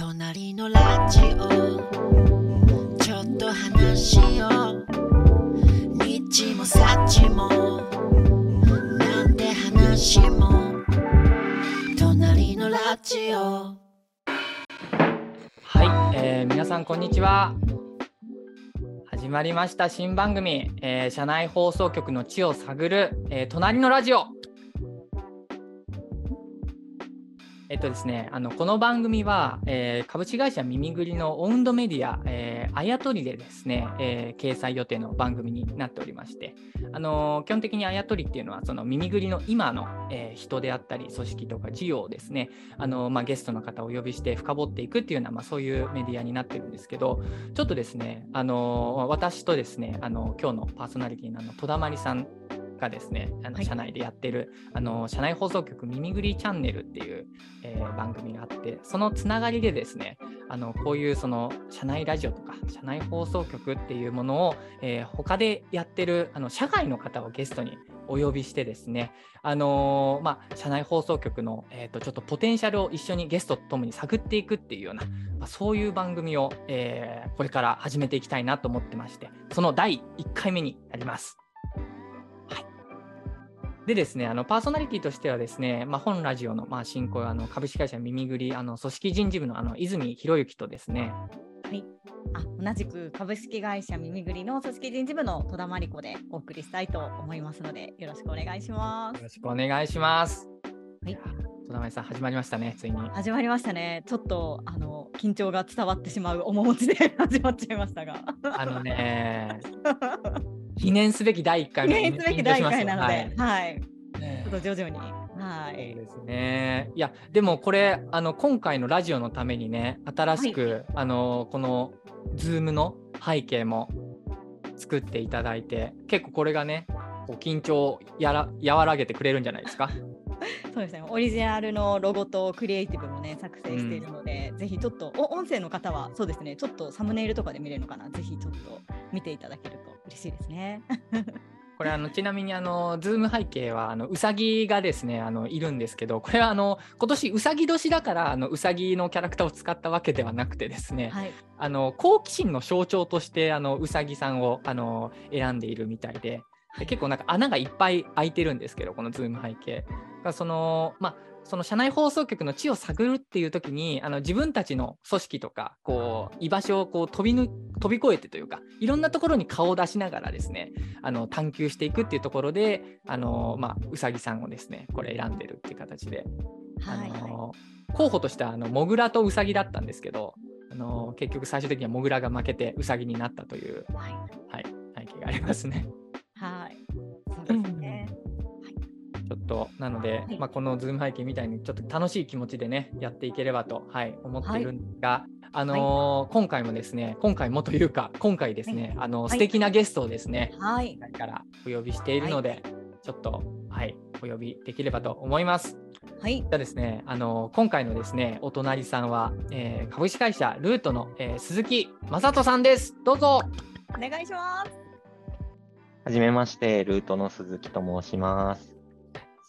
隣のラジオ。ちょっと話しよう。日もさちも。なんて話も。隣のラジオ。はい、えー皆さんこんにちは。始まりました新番組、えー社内放送局の地を探る、えー隣のラジオ。えっとですね、あのこの番組は、えー株式会社耳ぐりのオウンドメディア、えー、あやとりでですね、えー掲載予定の番組になっておりまして、あのー基本的にあやとりっていうのはその耳ぐりの今の、えー人であったり組織とか事業をですね、あのまあ、ゲストの方をお呼びして深掘っていくっていうような、まあ、そういうメディアになってるんですけどちょっとですねあの私とですねあの今日のパーソナリティのあの戸田まりさんがですねあのはい社内でやってる、あの社内放送局「耳ぐりチャンネル」っていう、えー番組があってそのつながりでですねあのこういうその社内ラジオとか社内放送局っていうものを、えー他でやってるあの社外の方をゲストにお呼びしてですねあのーまあ、社内放送局の、えー、とちょっとポテンシャルを一緒にゲストとともに探っていくっていうような、まあ、そういう番組を、えーこれから始めていきたいなと思ってましてその第1回目になります。はいでですね、あのパーソナリティとしてはですね、まあ、本ラジオの、まあ、進行あの株式会社耳ぐりあの組織人事部のあの泉博之とですね、はい。あ、同じく株式会社耳ぐりの組織人事部の戸田真理子でお送りしたいと思いますので、よろしくお願いします。よろしくお願いします。はいや戸田さん始まりましたね、ついに。始まりましたね。ちょっとあの緊張が伝わってしまう面持ちで 始まっちゃいましたが。あのね、記念すべき第1回記目念すべき第1回なので、はい、ますよはいちょっと徐々に。はい。ですね。いや、でもこれ、あの今回のラジオのためにね、新しく、あのこの Zoom の背景も作っていただいて、結構これがね、こう緊張をやら和らげてくれるんじゃないですか？そうですね。オリジナルのロゴとクリエイティブもね作成しているので、ぜひちょっとお音声の方はそうですね。ちょっとサムネイルとかで見れるのかな。ぜひちょっと見ていただけると嬉しいですね。これあのちなみにあの Zoom 背景はあのうさぎがですねあのいるんですけどこれはあの今年うさぎ年だからあのうさぎのキャラクターを使ったわけではなくてですね、はい。あの好奇心の象徴としてあのうさぎさんをあの選んでいるみたいでで結構なんか穴がいっぱい開いてるんですけどこのズーム背景がそのまあその社内放送局の地を探るっていう時にあの自分たちの組織とかこう居場所をこう飛びぬ飛び越えてというかいろんなところに顔を出しながらですねあの探求していくっていうところであの、まあ、うさぎさんをですねこれ選んでるっていう形ではい。あの候補としてはあのモグラとウサギだったんですけどあの結局最終的にはモグラが負けてウサギになったという、はい。はい、背景がありますね。となので、はいまあ、このズーム背景みたいにちょっと楽しい気持ちでねやっていければと、はい、思っているんですが、あのー今回もですね今回もというか今回ですね、あのい素敵なゲストをですね、はい。からお呼びしているので、ちょっとはいお呼びできればと思います。はい。じゃあですね、あの今回のですね、お隣さんは、えー株式会社ルートの、えー鈴木正人さんです。どうぞ。お願いします。はじめまして、ルートの鈴木と申します。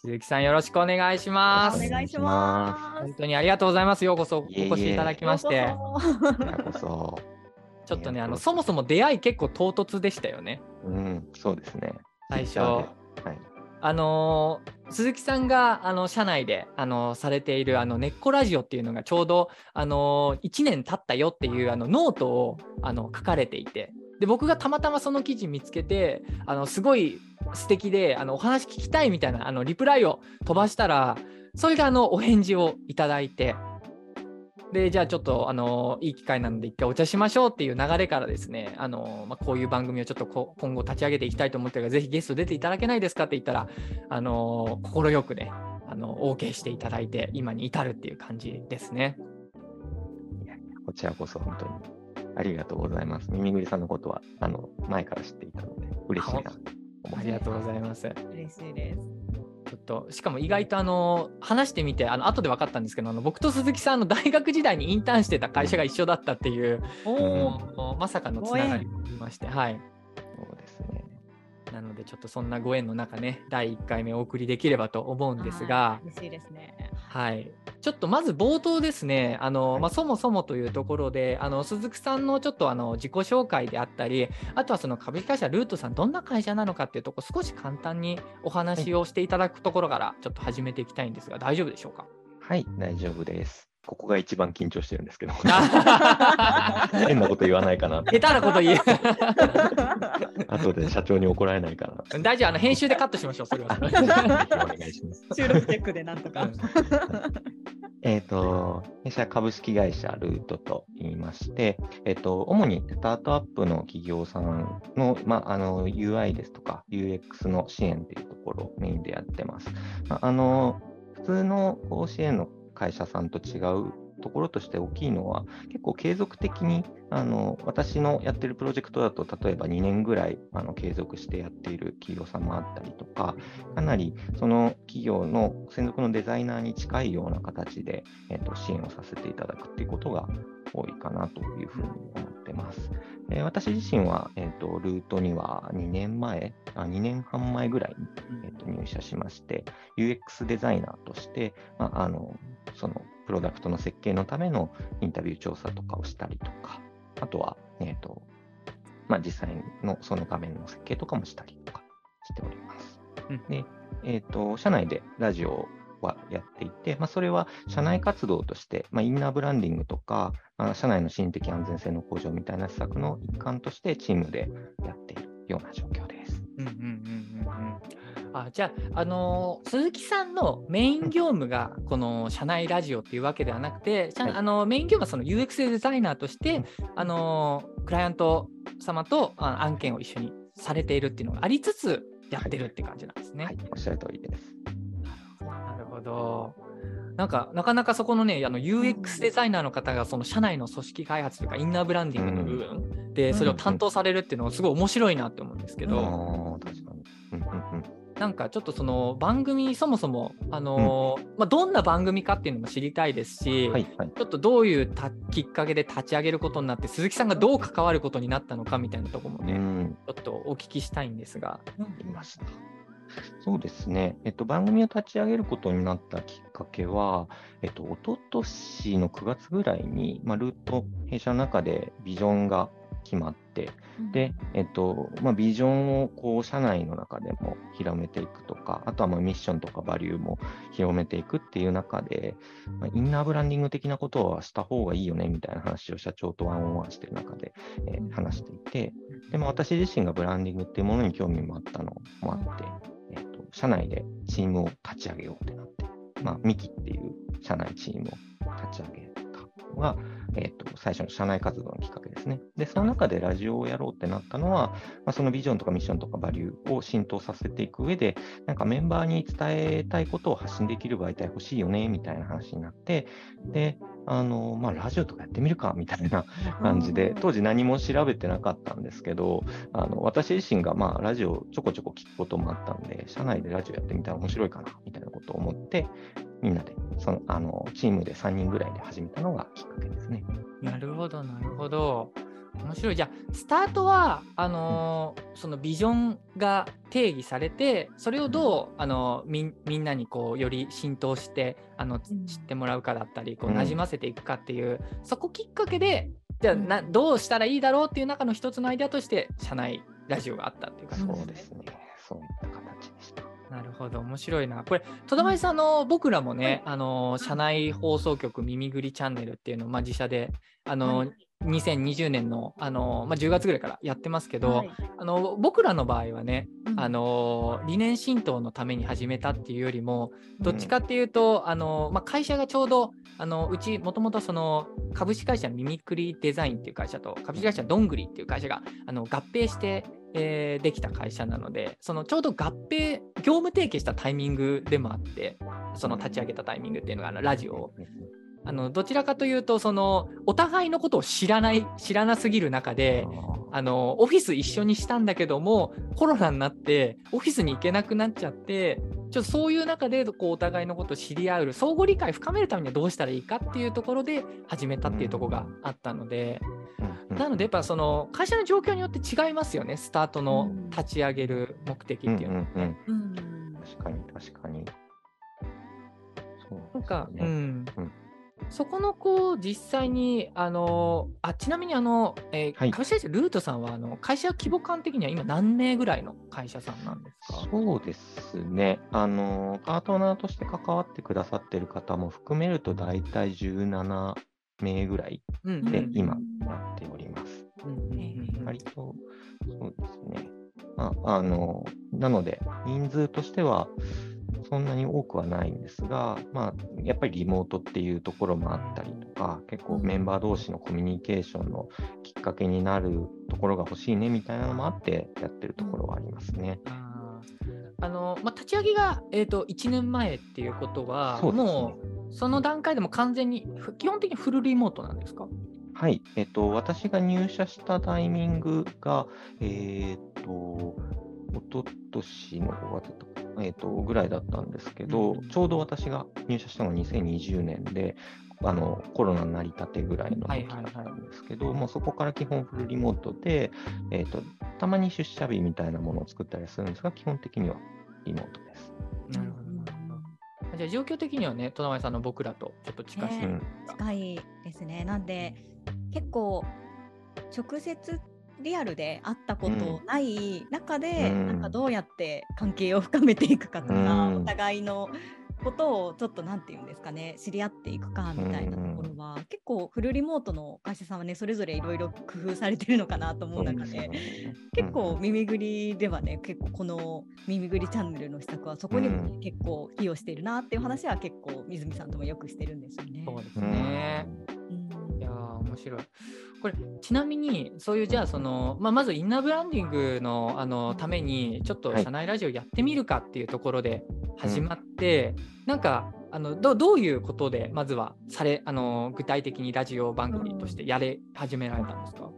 鈴木さんよろしくお願いします。お願いしま本当にありがとうございます。ようこそおいえいえ越しいただきす。まして、ようこそこ ちょっとね、あのそもそも出会い結構唐突でしたよね。うん、そうですね。最初はい。あのー鈴木さんがあの社内であのされているあの根っこラジオっていうのがちょうどあの1年経ったよっていうあのノートをあの書かれていてで僕がたまたまその記事見つけてあのすごい素敵であのお話聞きたいみたいなあのリプライを飛ばしたらそれがあのお返事をいただいてでじゃあちょっとあのいい機会なので一回お茶しましょうっていう流れからですねあの、まあ、こういう番組をちょっとこ今後立ち上げていきたいと思ってるからぜひゲスト出ていただけないですかって言ったらあの快くねあの OK していただいて今に至るっていう感じですね。こちらこそ本当にありがとうございます。耳ぐりさんのことは、あの、前から知っていたので、嬉しいなありがとうございます。嬉しいです。ちょっとしかも意外とあの話してみてあの後で分かったんですけどあの僕と鈴木さんの 大学時代にインターンしてた会社が一緒だったっていう、おうんまさかのつながりがありましてはい。なのでちょっとそんなご縁の中ね第1回目お送りできればと思うんですが、はい嬉しいですね。はい、ちょっとまず冒頭ですね、あのまあ、そもそもというところで、あの鈴木さんのちょっとあの自己紹介であったり、あとはその株式会社ルートさん、どんな会社なのかっていうところ、少し簡単にお話をしていただくところから、ちょっと始めていきたいんですが、大丈夫でしょうか？はい、大丈夫です。ここが一番緊張してるんですけど、あ 変なこと言わないかな。下手なこと言後で社長に怒られないかな。う。大丈夫、あの編集でカットしましょう、それは。お願いします。収録チェックでなんとか。えっ、と、弊社株式会社ルートと言いまして、えっ、と、主にスタートアップの企業さんの、まあ、あの、UI ですとか UX の支援というところをメインでやってます。まあ、あの、普通の支援の会社さんと違うところとして大きいのは、結構継続的に、あの、私のやってるプロジェクトだと、例えば2年ぐらい、あの、継続してやっている企業さんもあったりとか、かなりその企業の専属のデザイナーに近いような形で、えっと支援をさせていただくっていうことが多いかなというふうに思ってます。えー私自身は、えっとルートには2年前、あ2年半前ぐらいに、えっと入社しまして、UX デザイナーとして、まあ、あのそのプロダクトの設計のためのインタビュー調査とかをしたりとか、あとは、えっとまあ、実際のその画面の設計とかもしたりとかしております。うんで、えっ、と、社内でラジオはやっていて、まあ、それは社内活動として、まあ、インナーブランディングとか、まあ、社内の心的安全性の向上みたいな施策の一環としてチームでやっているような状況です。うんうんうんうんうんあじゃあ、あのー鈴木さんのメイン業務がこの社内ラジオっていうわけではなくて、社はいあのメイン業務はその UX デザイナーとして、あのークライアント様とあ案件を一緒にされているっていうのがありつつやってるって感じなんですね。はい、おっしゃる通りです。なるほど。なんか、なかなかそこのね、あの UX デザイナーの方が、その社内の組織開発というか、インナーブランディングの部分で、それを担当されるっていうのは、すごい面白いなって思うんですけど、ああ、確かに。うんうんうんなんかちょっとその番組、そもそも、あのーまあ、どんな番組かっていうのも知りたいですし、はい、はい。ちょっとどういうたきっかけで立ち上げることになって、鈴木さんがどう関わることになったのかみたいなところもね、うん、ちょっとお聞きしたいんですが。そうですね、えっと、番組を立ち上げることになったきっかけは、えっと、一昨年の9月ぐらいに、まあ、ルート弊社の中でビジョンが決まって、で、えっと、まあ、ビジョンをこう社内の中でも広めていくとか、あとはまあミッションとかバリューも広めていくっていう中で、まあ、インナーブランディング的なことはした方がいいよねみたいな話を社長とワンオンワンしてる中で、えー話していて、でも私自身がブランディングっていうものに興味もあったのもあって、えっと社内でチームを立ち上げようってなって、まあ、ミキっていう社内チームを立ち上げたのが、えっと最初の社内活動のきっかけですね。で、その中でラジオをやろうってなったのは、まあ、そのビジョンとかミッションとかバリューを浸透させていく上で、なんかメンバーに伝えたいことを発信できる媒体欲しいよね、みたいな話になって、で、あの、まあ、ラジオとかやってみるか、みたいな感じで、当時何も調べてなかったんですけど、あの私自身がまあラジオちょこちょこ聞くこともあったんで、社内でラジオやってみたら面白いかなみたいなことを思って、みんなでそのあのチームで3人ぐらいで始めたのがきっかけですね。なるほど、なるほど。面白い。じゃあ、スタートは、あのーそのビジョンが定義されて、それをどう、あのみんみんなにこうより浸透してあのうん。知ってもらうかだったり、こううん馴染ませていくかっていう、そこきっかけで、じゃあな、どうしたらいいだろうっていう中の一つのアイデアとして、社内ラジオがあったっていう感じ。そうですね。そういった形でした。なるほど、面白いな。これ、戸田舞さん、あの僕らもね、あの社内放送局耳ぐりチャンネルっていうのを、まあ、自社で、あの、はい2020年のあの、まあ、10月ぐらいからやってますけど、はい。あの僕らの場合はね、うん。あの理念浸透のために始めたっていうよりもどっちかっていうと、あのまあ、会社がちょうどあのうちもともとその株式会社ミミクリデザインっていう会社と株式会社どんぐりっていう会社があの合併して、えーできた会社なのでそのちょうど合併業務提携したタイミングでもあってその立ち上げたタイミングっていうのがあのラジオをあのどちらかというとそのお互いのことを知らない知らなすぎる中であのオフィス一緒にしたんだけどもコロナになってオフィスに行けなくなっちゃってちょっとそういう中でこうお互いのことを知り合う相互理解深めるためにはどうしたらいいかっていうところで始めたっていうところがあったので、うん。なのでやっぱその会社の状況によって違いますよね。スタートの立ち上げる目的っていうのは。確かに確かに。そうなんか、うん。うんそこのこう実際にあのあちなみにあの、えーはい会社ルートさんはあの会社規模感的には今何名ぐらいの会社さんなんですか？そうですね。あの、パートナーとして関わってくださってる方も含めると大体17名ぐらいうんでうん今やっております。割と、そうですね。ああの、なので、人数としてはそんなに多くはないんですが、まあ、やっぱりリモートっていうところもあったりとか、結構メンバー同士のコミュニケーションのきっかけになるところが欲しいねみたいなのもあってやってるところはありますね。あのまあ、立ち上げが、えー、と1年前っていうことは、そうね。もうその段階でも完全に、ふ基本的にフルリモートなんですか？はい、えっと、私が入社したタイミングが、えっと、おととしの5月とか、えっと、ぐらいだったんですけど、うんちょうど私が入社したのが2020年で、あのコロナになりたてぐらいの時だったんですけど、もうそこから基本フルリモートで、えっと、たまに出社日みたいなものを作ったりするんですが、基本的にはリモートです。なるほど。じゃあ状況的にはね、戸前さんの僕らとちょっと近しい。ねうん近いですね。なんで結構直接リアルで会ったことない中で、うんなんかどうやって関係を深めていくかとか、うんお互いのことをちょっとなんて言うんですかね知り合っていくかみたいなところは、結構フルリモートの会社さんはねそれぞれいろいろ工夫されてるのかなと思う中で。結構耳ぐりではね結構この耳ぐりチャンネルの施策はそこにもね、うん結構寄与しているなっていう話は結構水見さんともよくしてるんですよね。そうですうんね。うん面白い。これちなみにそういうじゃあその、まあ、まずインナーブランディングのあのためにちょっとはい社内ラジオやってみるかっていうところで始まって、なんかあのどどういうことでまずはされあの具体的にラジオ番組としてやれ始められたんですか、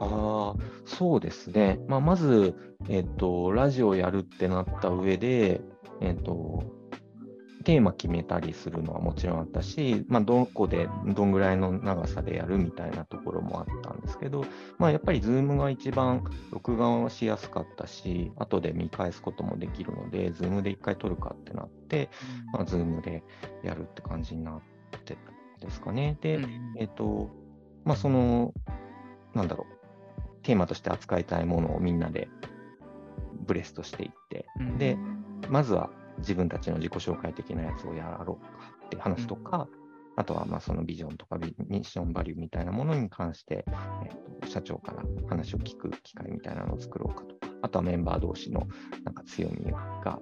ああ、そうですね。まあ、まず、えっと、ラジオやるってなった上で、えっと、テーマ決めたりするのはもちろんあったし、まあ、どこでどんぐらいの長さでやるみたいなところもあったんですけど、まあ、やっぱり Zoom が一番録画はしやすかったし、後で見返すこともできるので、Zoom で一回撮るかってなって、まあ、Zoom でやるって感じになってですかね。で、うん。えっ、と、まあ、その、なんだろう、テーマとして扱いたいものをみんなでブレストしていって、うん。で、まずは自分たちの自己紹介的なやつをやろうかって話とか、あとはまあそのビジョンとかビミッションバリューみたいなものに関して、えっと社長から話を聞く機会みたいなのを作ろうかとか、あとはメンバー同士のなんか強みが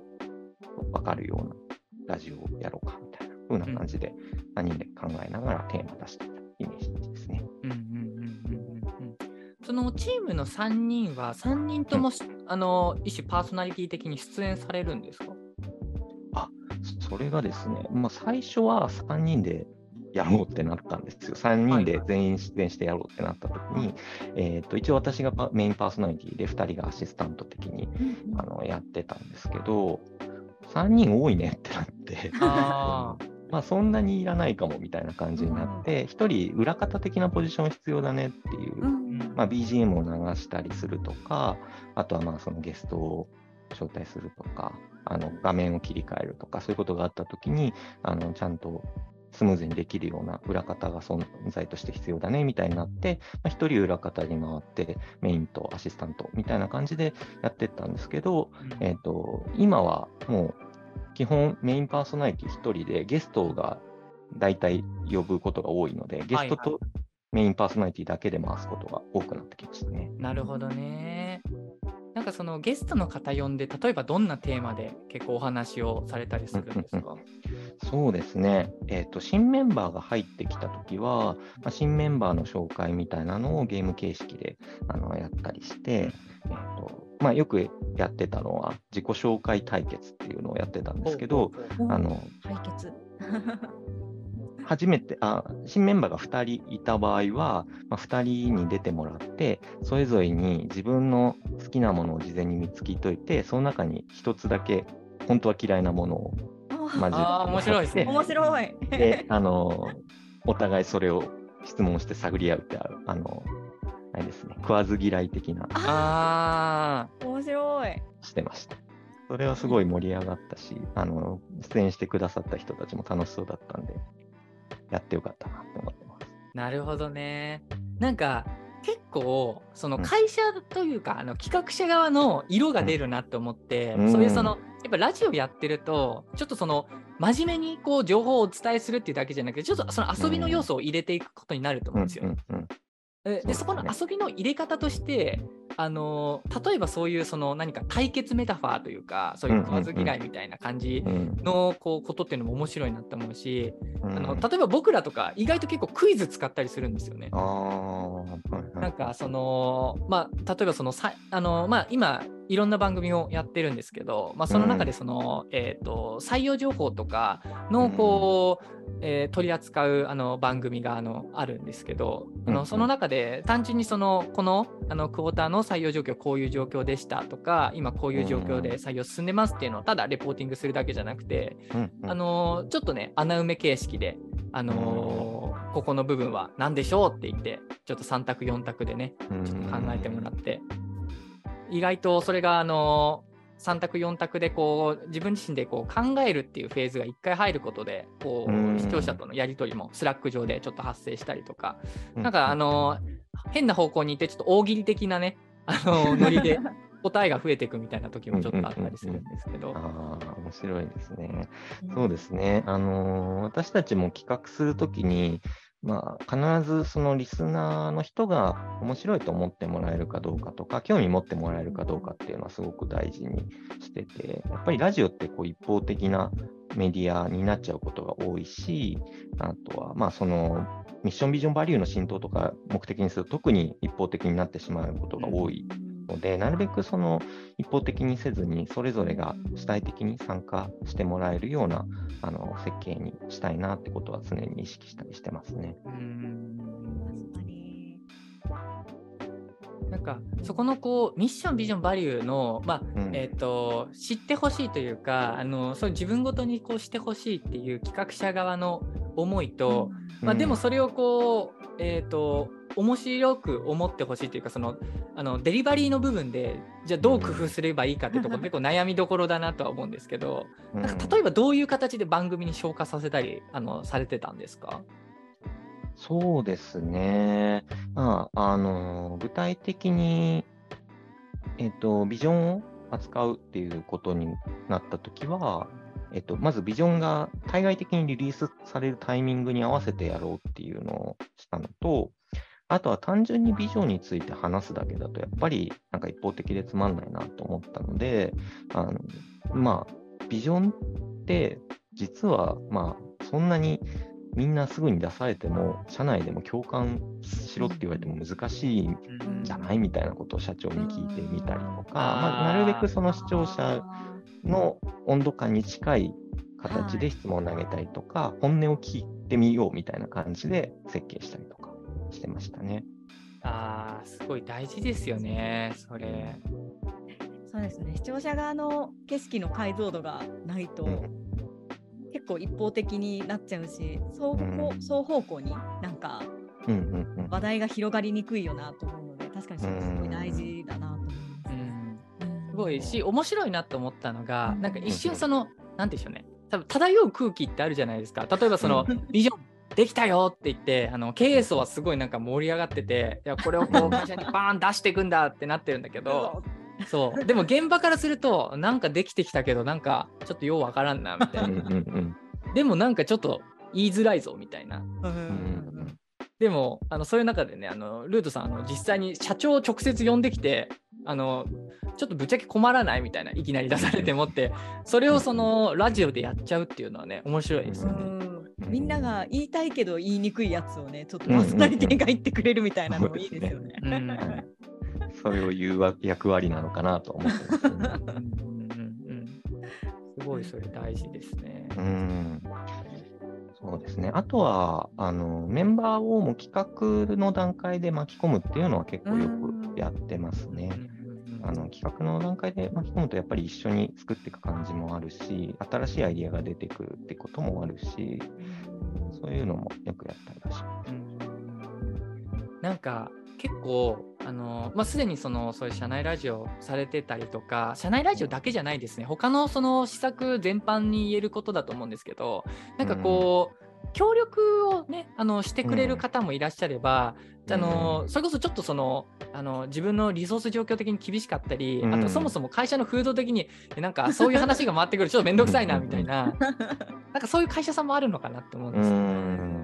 分かるようなラジオをやろうかみたいな風な感じで、何人で考えながらテーマ出していたイメージですね。うんうんうんうんうん。うんそのチームの3人は3人ともし、あの一種パーソナリティ的に出演されるんですか？それがですね、まあ、最初は3人でやろうってなったんですよ。3人で全員出演してやろうってなった時に、えーと一応私がパメインパーソナリティで2人がアシスタント的にうんあのやってたんですけど、3人多いねってなって、あ まあそんなにいらないかもみたいな感じになって、1人裏方的なポジション必要だねっていうう、んまあ、BGM を流したりするとか、あとはまあそのゲストを招待するとか、あの画面を切り替えるとか、そういうことがあったときにあの、ちゃんとスムーズにできるような裏方が存在として必要だねみたいになって、まあ、1人裏方に回って、メインとアシスタントみたいな感じでやってったんですけど、えー、と今はもう基本メインパーソナリティ1人でゲストが大体呼ぶことが多いので、ゲストとメインパーソナリティだけで回すことが多くなってきましたね。なるほどね。なんかそのゲストの方呼んで、例えばどんなテーマで結構お話をされたりするんですか？そうですね、えーと、新メンバーが入ってきたときは、まあ、新メンバーの紹介みたいなのをゲーム形式であのやったりして、えーとまあ、よくやってたのは自己紹介対決っていうのをやってたんですけど、おあの対決。初めてあ、新メンバーが2人いた場合は、まあ、2人に出てもらって、それぞれに自分の好きなものを事前に見つけといて、その中に1つだけ本当は嫌いなものをまずあー面白いですね面白い。で、あの、お互いそれを質問して探り合うってある、あの、あれですね、食わず嫌い的な、あ面白い。してました。それはすごい盛り上がったし、あの、出演してくださった人たちも楽しそうだったんで、やってよかったなって思ってます。ーなるほどね。なんか結構そのうん会社というか、あの企画者側の色が出るなって思って、うんそういうそのやっぱラジオやってるとちょっとその真面目にこう情報をお伝えするっていうだけじゃなくてちょっとその遊びの要素を入れていくことになると思うんですよ。うんうんうんえでそこの遊びの入れ方として、あの例えばそういうその何か対決メタファーというかそういう食わず嫌いみたいな感じうんのこうことっていうのも面白いなって思うし、うん。あの例えば僕らとか意外と結構クイズ使ったりするんですよね。あ。あ、はいはい。なんかそのまあ例えばそのさあのまあ今いろんな番組をやってるんですけど、まあ、その中でその、えー、と採用情報とかのこう、えー取り扱うあの番組があのあるんですけど、あうんうん。のその中で単純にそのこのあのクォーターの採用状況こういう状況でしたとか今こういう状況で採用進んでますっていうのをただレポーティングするだけじゃなくて、うんうん。あのちょっとね穴埋め形式で、あのここの部分は何でしょうって言ってちょっと3択4択でねちょっと考えてもらって、意外とそれがあの3択4択でこう自分自身でこう考えるっていうフェーズが1回入ることでこう視聴者とのやり取りもスラック上でちょっと発生したりとか、うんなんかあの変な方向に行ってちょっと大喜利的なねあのノリで 答えが増えていくみたいな時もちょっとあったりするんですけど。ああ、面白いですね。そうですね。あのー私たちも企画するときに、まあ、必ずそのリスナーの人が面白いと思ってもらえるかどうかとか、興味持ってもらえるかどうかっていうのはすごく大事にしてて、やっぱりラジオってこう一方的なメディアになっちゃうことが多いし、あとは、まあ、そのミッションビジョンバリューの浸透とか目的にすると特に一方的になってしまうことが多い。ので、なるべくその一方的にせずに、それぞれが主体的に参加してもらえるようなあの設計にしたいなってことは常に意識したりしてますね。うん。なんかそこのこうミッションビジョンバリューの、まあうんえー、と知ってほしいというかあのそう自分ごとにこうしてほしいっていう企画者側の思いと、まあ、でもそれをこう、えー、と面白く思ってほしいというかそのあのデリバリーの部分でじゃあどう工夫すればいいかってところ結構悩みどころだなとは思うんですけど、うん。なんか例えばどういう形で番組に消化させたりあのされてたんですか？そうですね。まあ、あの、具体的に、えっと、ビジョンを扱うっていうことになったときは、えっと、まずビジョンが対外的にリリースされるタイミングに合わせてやろうっていうのをしたのと、あとは単純にビジョンについて話すだけだと、やっぱりなんか一方的でつまんないなと思ったので、あのまあ、ビジョンって実は、まあ、そんなにみんなすぐに出されても、社内でも共感しろって言われても難しいん。じゃないみたいなことを社長に聞いてみたりとか、まあ、なるべくその視聴者の温度感に近い形で質問を投げたりとか、本音を聞いてみようみたいな感じで設計したりとかしてましたね。あーすごい大事ですよねそれ。そうですね。視聴者側の景色の解像度がないと、うん。結構一方的になっちゃうし双方,、うん双方向になんかうんうんうん。話題が広がりにくいよなと思うので確かにそれすごい大事だなごいし面白いなと思ったのがうん。なんか一瞬そのなんて言うんでしょうね。多分漂う空気ってあるじゃないですか。例えばその ビジョンできたよって言ってあの経営層はすごいなんか盛り上がってていやこれをこう会社にバーン出していくんだってなってるんだけどそう。でも現場からするとなんかできてきたけどなんかちょっとようわからんなみたいな。でもなんかちょっと言いづらいぞみたいなでもあのそういう中でねあのルートさんあの実際に社長を直接呼んできてあのちょっとぶっちゃけ困らないみたいないきなり出されてもってそれをそのラジオでやっちゃうっていうのはね面白いですよね。うんみんなが言いたいけど言いにくいやつをねちょっとパーソナリティが言ってくれるみたいなのもいいですよね。それを言うわ役割なのかなと思ってます、ね。うんうんうんすごいそれ大事ですね。うんそうですね。あとは、あの、メンバーをもう企画の段階で巻き込むっていうのは結構よくやってますね。あの企画の段階で巻き込むと、やっぱり一緒に作っていく感じもあるし、新しいアイディアが出てくるってこともあるし、そういうのもよくやったりはします。うんなんか結構あの、まあ、すでにそのそういう社内ラジオされてたりとか社内ラジオだけじゃないですね。他のその施策全般に言えることだと思うんですけどなんかこう、協力をねあのしてくれる方もいらっしゃれば、あのそれこそちょっとそのあの自分のリソース状況的に厳しかったり、うん。あとそもそも会社の風土的にえなんかそういう話が回ってくるちょっと面倒くさいなみたいな。なんかそういう会社さんもあるのかなって思うんうですよ。ん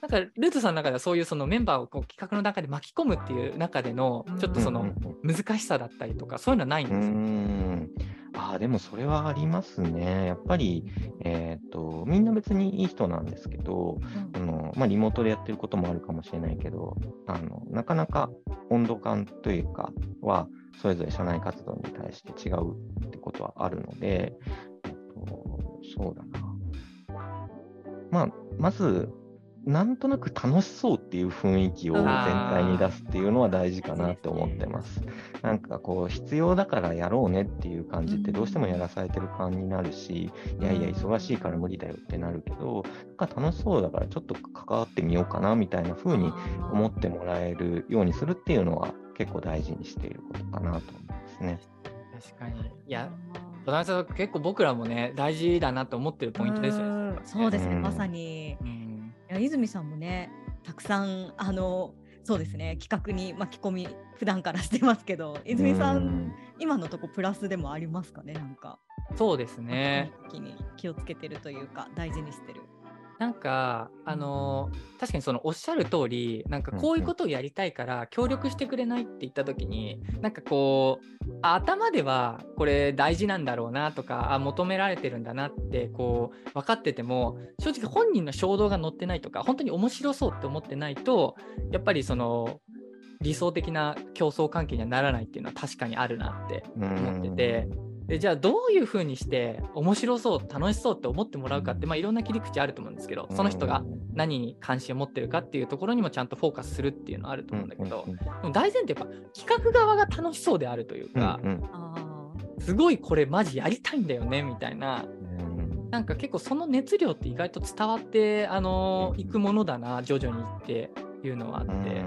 なんかルートさんの中ではそういうそのメンバーをこう企画の中で巻き込むっていう中でのちょっとそのうん難しさだったりとかそういうのはないんうですよ。んああ、でもそれはありますね。やっぱり、えっと、みんな別にいい人なんですけど、あのまあ、リモートでやってることもあるかもしれないけど、あのなかなか温度感というかは、それぞれ社内活動に対して違うってことはあるので、えっと、そうだな。まあ、まず、なんとなく楽しそうっていう雰囲気を全体に出すっていうのは大事かなって思ってます。なんかこう、必要だからやろうねっていう感じってどうしてもやらされてる感になるし、いやいや、忙しいから無理だよってなるけど、なんか楽しそうだからちょっと関わってみようかなみたいな風に思ってもらえるようにするっていうのは結構大事にしていることかなと思いますね。確かに。いや、戸田さん結構僕らもね大事だなと思ってるポイントですよね。うんそうですね、うんまさに。うんいや泉さんもね、たくさんあのそうですね企画に巻き込み普段からしてますけど、泉さん、うん今のとこプラスでもありますかね、なんか。そうですね。気をつけてるというか大事にしてる。なんかあの確かにそのおっしゃる通りなんかこういうことをやりたいから協力してくれないって言った時になんかこうあ頭ではこれ大事なんだろうなとかあ求められてるんだなってこう分かってても正直本人の衝動が乗ってないとか本当に面白そうって思ってないとやっぱりその理想的な競争関係にはならないっていうのは確かにあるなって思ってて。でじゃあどういうふうにして面白そう楽しそうって思ってもらうかって、まあ、いろんな切り口あると思うんですけどその人が何に関心を持ってるかっていうところにもちゃんとフォーカスするっていうのはあると思うんだけど、うんうんでも大前提やっぱ企画側が楽しそうであるというか、うんあすごいこれマジやりたいんだよねみたいなうんなんか結構その熱量って意外と伝わってあのいくものだな徐々にっていうのはあって。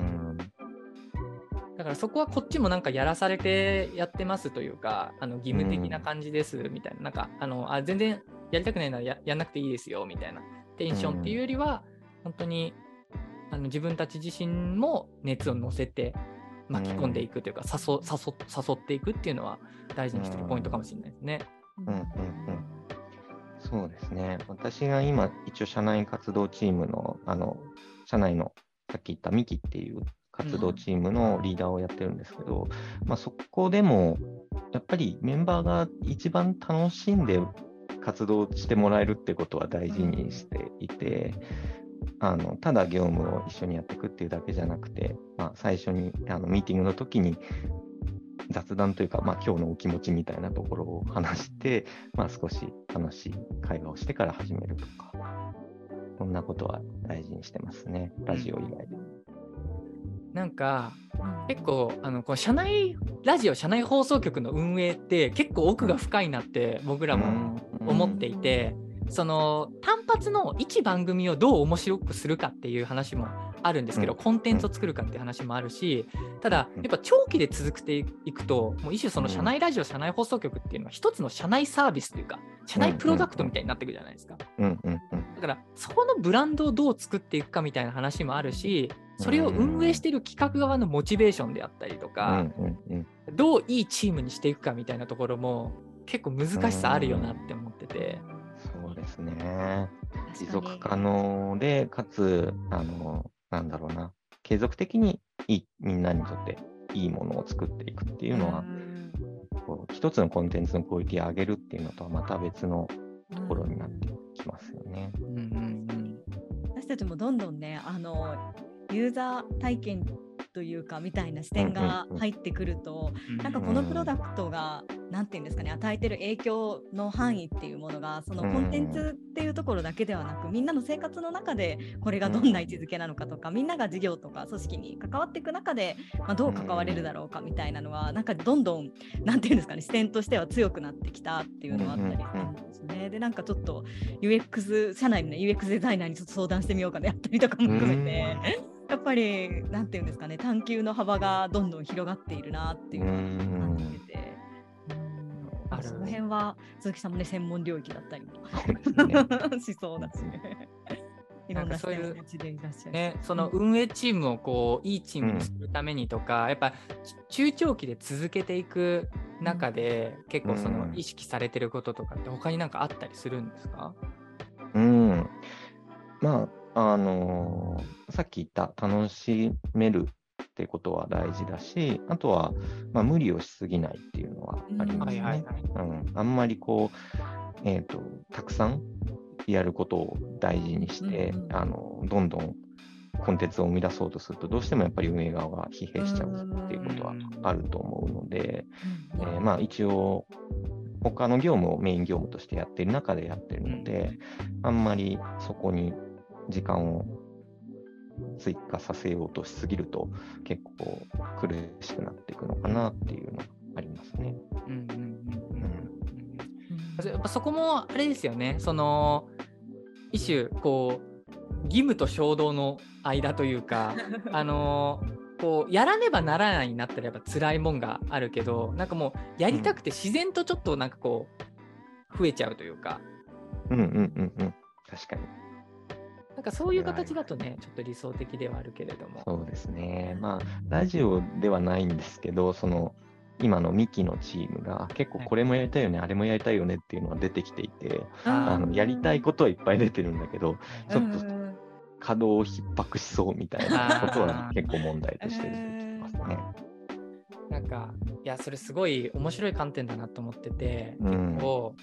うんだからそこはこっちもなんかやらされてやってますというか、あの義務的な感じですみたいな、なんかあのあ全然やりたくないならややんなくていいですよみたいなテンションっていうよりは、本当にあの自分たち自身も熱を乗せて巻き込んでいくというか、誘誘誘っていくっていうのは大事にしてるポイントかもしれないですね。ーうんうんうんそうですね。私が今、一応、社内活動チームの、あの、社内の、さっき言ったミキっていう活動チームのリーダーをやってるんですけど、まあ、そこでも、やっぱりメンバーが一番楽しんで活動してもらえるってことは大事にしていて、あのただ業務を一緒にやっていくっていうだけじゃなくて、まあ、最初にあのミーティングの時に雑談というか、まあ、今日のお気持ちみたいなところを話して、まあ、少し楽しい会話をしてから始めるとか、こんなことは大事にしてますね、ラジオ以外で。なんかうん結構あのこの社内ラジオ社内放送局の運営って結構奥が深いなって僕らも思っていて、その単発の一番組をどう面白くするかっていう話もあるんですけど、うん。コンテンツを作るかっていう話もあるし、ただやっぱ長期で続けていくともう一種その社内ラジオ、社内放送局っていうのは一つの社内サービスというか社内プロダクトみたいになっていくじゃないですか。だからそこのブランドをどう作っていくかみたいな話もあるしそれを運営している企画側のモチベーションであったりとうか、んうんうんどういいチームにしていくかみたいなところも結構難しさあるよなって思ってて。そうですね。持続可能で、かつ、あの、なんだろうな、継続的にいいみんなにとっていいものを作っていくっていうのは、んこう一つのコンテンツのクオリティを上げるっていうのとはまた別のところになってきますよね。うんうんうん私たちもどんどんねあのユーザー体験というかみたいな視点が入ってくると、なんかこのプロダクトが何て言うんですかね与えてる影響の範囲っていうものがそのコンテンツっていうところだけではなくみんなの生活の中でこれがどんな位置づけなのかとかみんなが事業とか組織に関わっていく中で、まあ、どう関われるだろうかみたいなのはなんかどんどん何て言うんですかね視点としては強くなってきたっていうのはあったりするんですね。でなんかちょっと UX 社内の、ね、UX デザイナーにちょっと相談してみようかなやったりとかも含めて。やっぱりなんていうんですかね探求の幅がどんどん広がっているなっていうのを感じてて。あその辺は鈴木さんもね専門領域だったりも しそうだしね。いろんなそういうね、その運営チームをこういいチームにするためにとか、うん、やっぱ中長期で続けていく中で、うん、結構その意識されてることとかって他になんかあったりするんですか、うん、まああのー、さっき言った楽しめるってことは大事だし、あとは、まあ、無理をしすぎないっていうのはありますね。あんまりこう、えーと、たくさんやることを大事にして、うんうん、あのどんどんコンテンツを生み出そうとすると、どうしてもやっぱり運営側が疲弊しちゃうっていうことはあると思うので、えー、まあ、一応、他の業務をメイン業務としてやっている中でやってるので、あんまりそこに時間を追加させようとしすぎると結構苦しくなっていくのかなっていうのがありますね。うんうんうんやっぱそこもあれですよねその一種こう義務と衝動の間というかあのこうやらねばならないになったらやっぱ辛いもんがあるけどなんかもうやりたくて自然とちょっとなんかこう増えちゃうというか。うんうんうんうん確かに。なんかそういう形だとね、ちょっと理想的ではあるけれども。そうですね。まあ、ラジオではないんですけど、その、今のミキのチームが結構これもやりたいよね、はい、あれもやりたいよねっていうのが出てきていて、あのやりたいことはいっぱい出てるんだけど、ちょっと稼働を逼迫しそうみたいなことは結構問題として出てきますね。なんか、いや、それすごい面白い観点だなと思ってて、結構、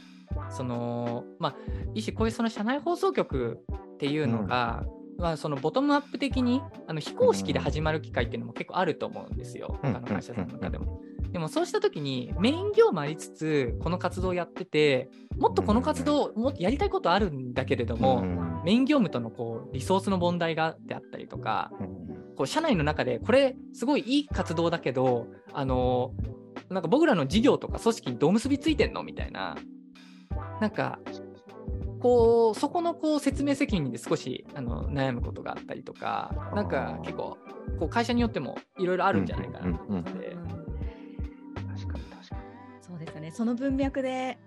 その、まあ、一種こういうその社内放送局っていうのが、うん、まあ、そのボトムアップ的にあの非公式で始まる機会っていうのも結構あると思うんですよ、他の会社さんの中でも。でもそうした時にメイン業務ありつつこの活動をやっててもっとこの活動もっとやりたいことあるんだけれども、メイン業務とのこうリソースの問題がであったりとか、こう社内の中でこれすごいいい活動だけどあのなんか僕らの事業とか組織にどう結びついてんのみたいな。なんかこうそこのこう説明責任で少しあの悩むことがあったりとかなんか結構こう会社によってもいろいろあるんじゃないかなと思って。確かに確かに。そうですね。その文脈で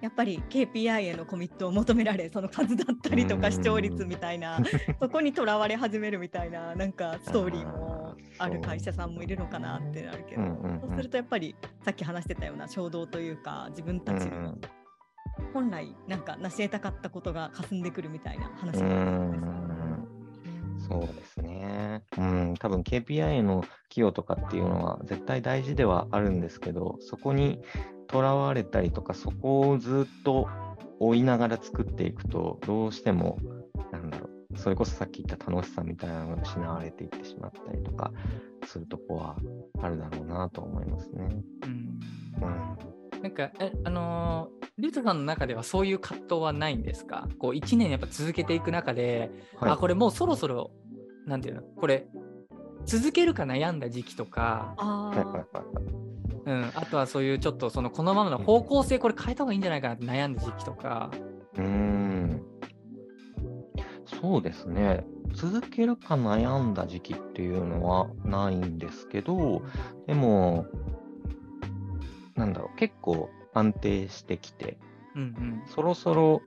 やっぱり KPI へのコミットを求められその数だったりとか視聴率みたいな そこにとらわれ始めるみたいななんかストーリーもある会社さんもいるのかなってなるけど。そうするとやっぱりさっき話してたような衝動というか自分たちの本来なんか成し得たかったことが霞んでくるみたいな話もそうですね。うん、多分 KPI の寄与とかっていうのは絶対大事ではあるんですけど、そこにとらわれたりとか、そこをずっと追いながら作っていくと、どうしても、なんだろう、それこそさっき言った楽しさみたいなのが失われていってしまったりとかするとこはあるだろうなと思いますね。うん、うんなんか、えあのー、リュウトさんの中ではそういう葛藤はないんですか？こう1年やっぱ続けていく中で、はい、あ、これもうそろそろ、なんていうの、これ、続けるか悩んだ時期とか、あうん、あとはそういうちょっとそのこのままの方向性これ変えた方がいいんじゃないかなって悩んだ時期とか。うん。そうですね。続けるか悩んだ時期っていうのはないんですけど、でも、なんだろう、結構安定してきて、うんうん、そろそろ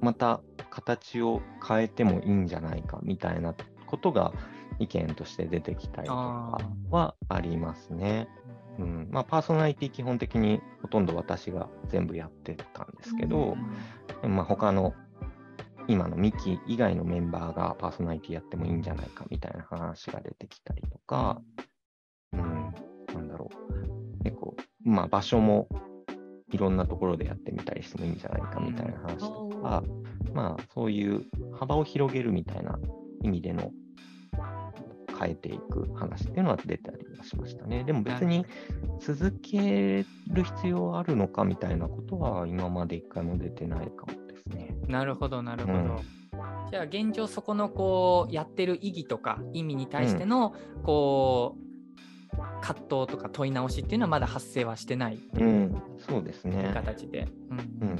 また形を変えてもいいんじゃないかみたいなことが意見として出てきたりとかはありますね。うんまあ、パーソナリティ基本的にほとんど私が全部やってたんですけど、うん、まあ、他の今のミキ以外のメンバーがパーソナリティやってもいいんじゃないかみたいな話が出てきたりとか、うん、なんだろう、結構まあ、場所もいろんなところでやってみたりしてもいいんじゃないかみたいな話とか、まあ、そういう幅を広げるみたいな意味での変えていく話っていうのは出たりはしましたね。でも別に続ける必要あるのかみたいなことは今まで一回も出てないかもですね。なるほど、なるほど。うんじゃあ現状そこのこうやってる意義とか意味に対してのこう葛藤とか問い直しっていうのはまだ発生はしてないってう、いうんそうですね。形で。うん。うん。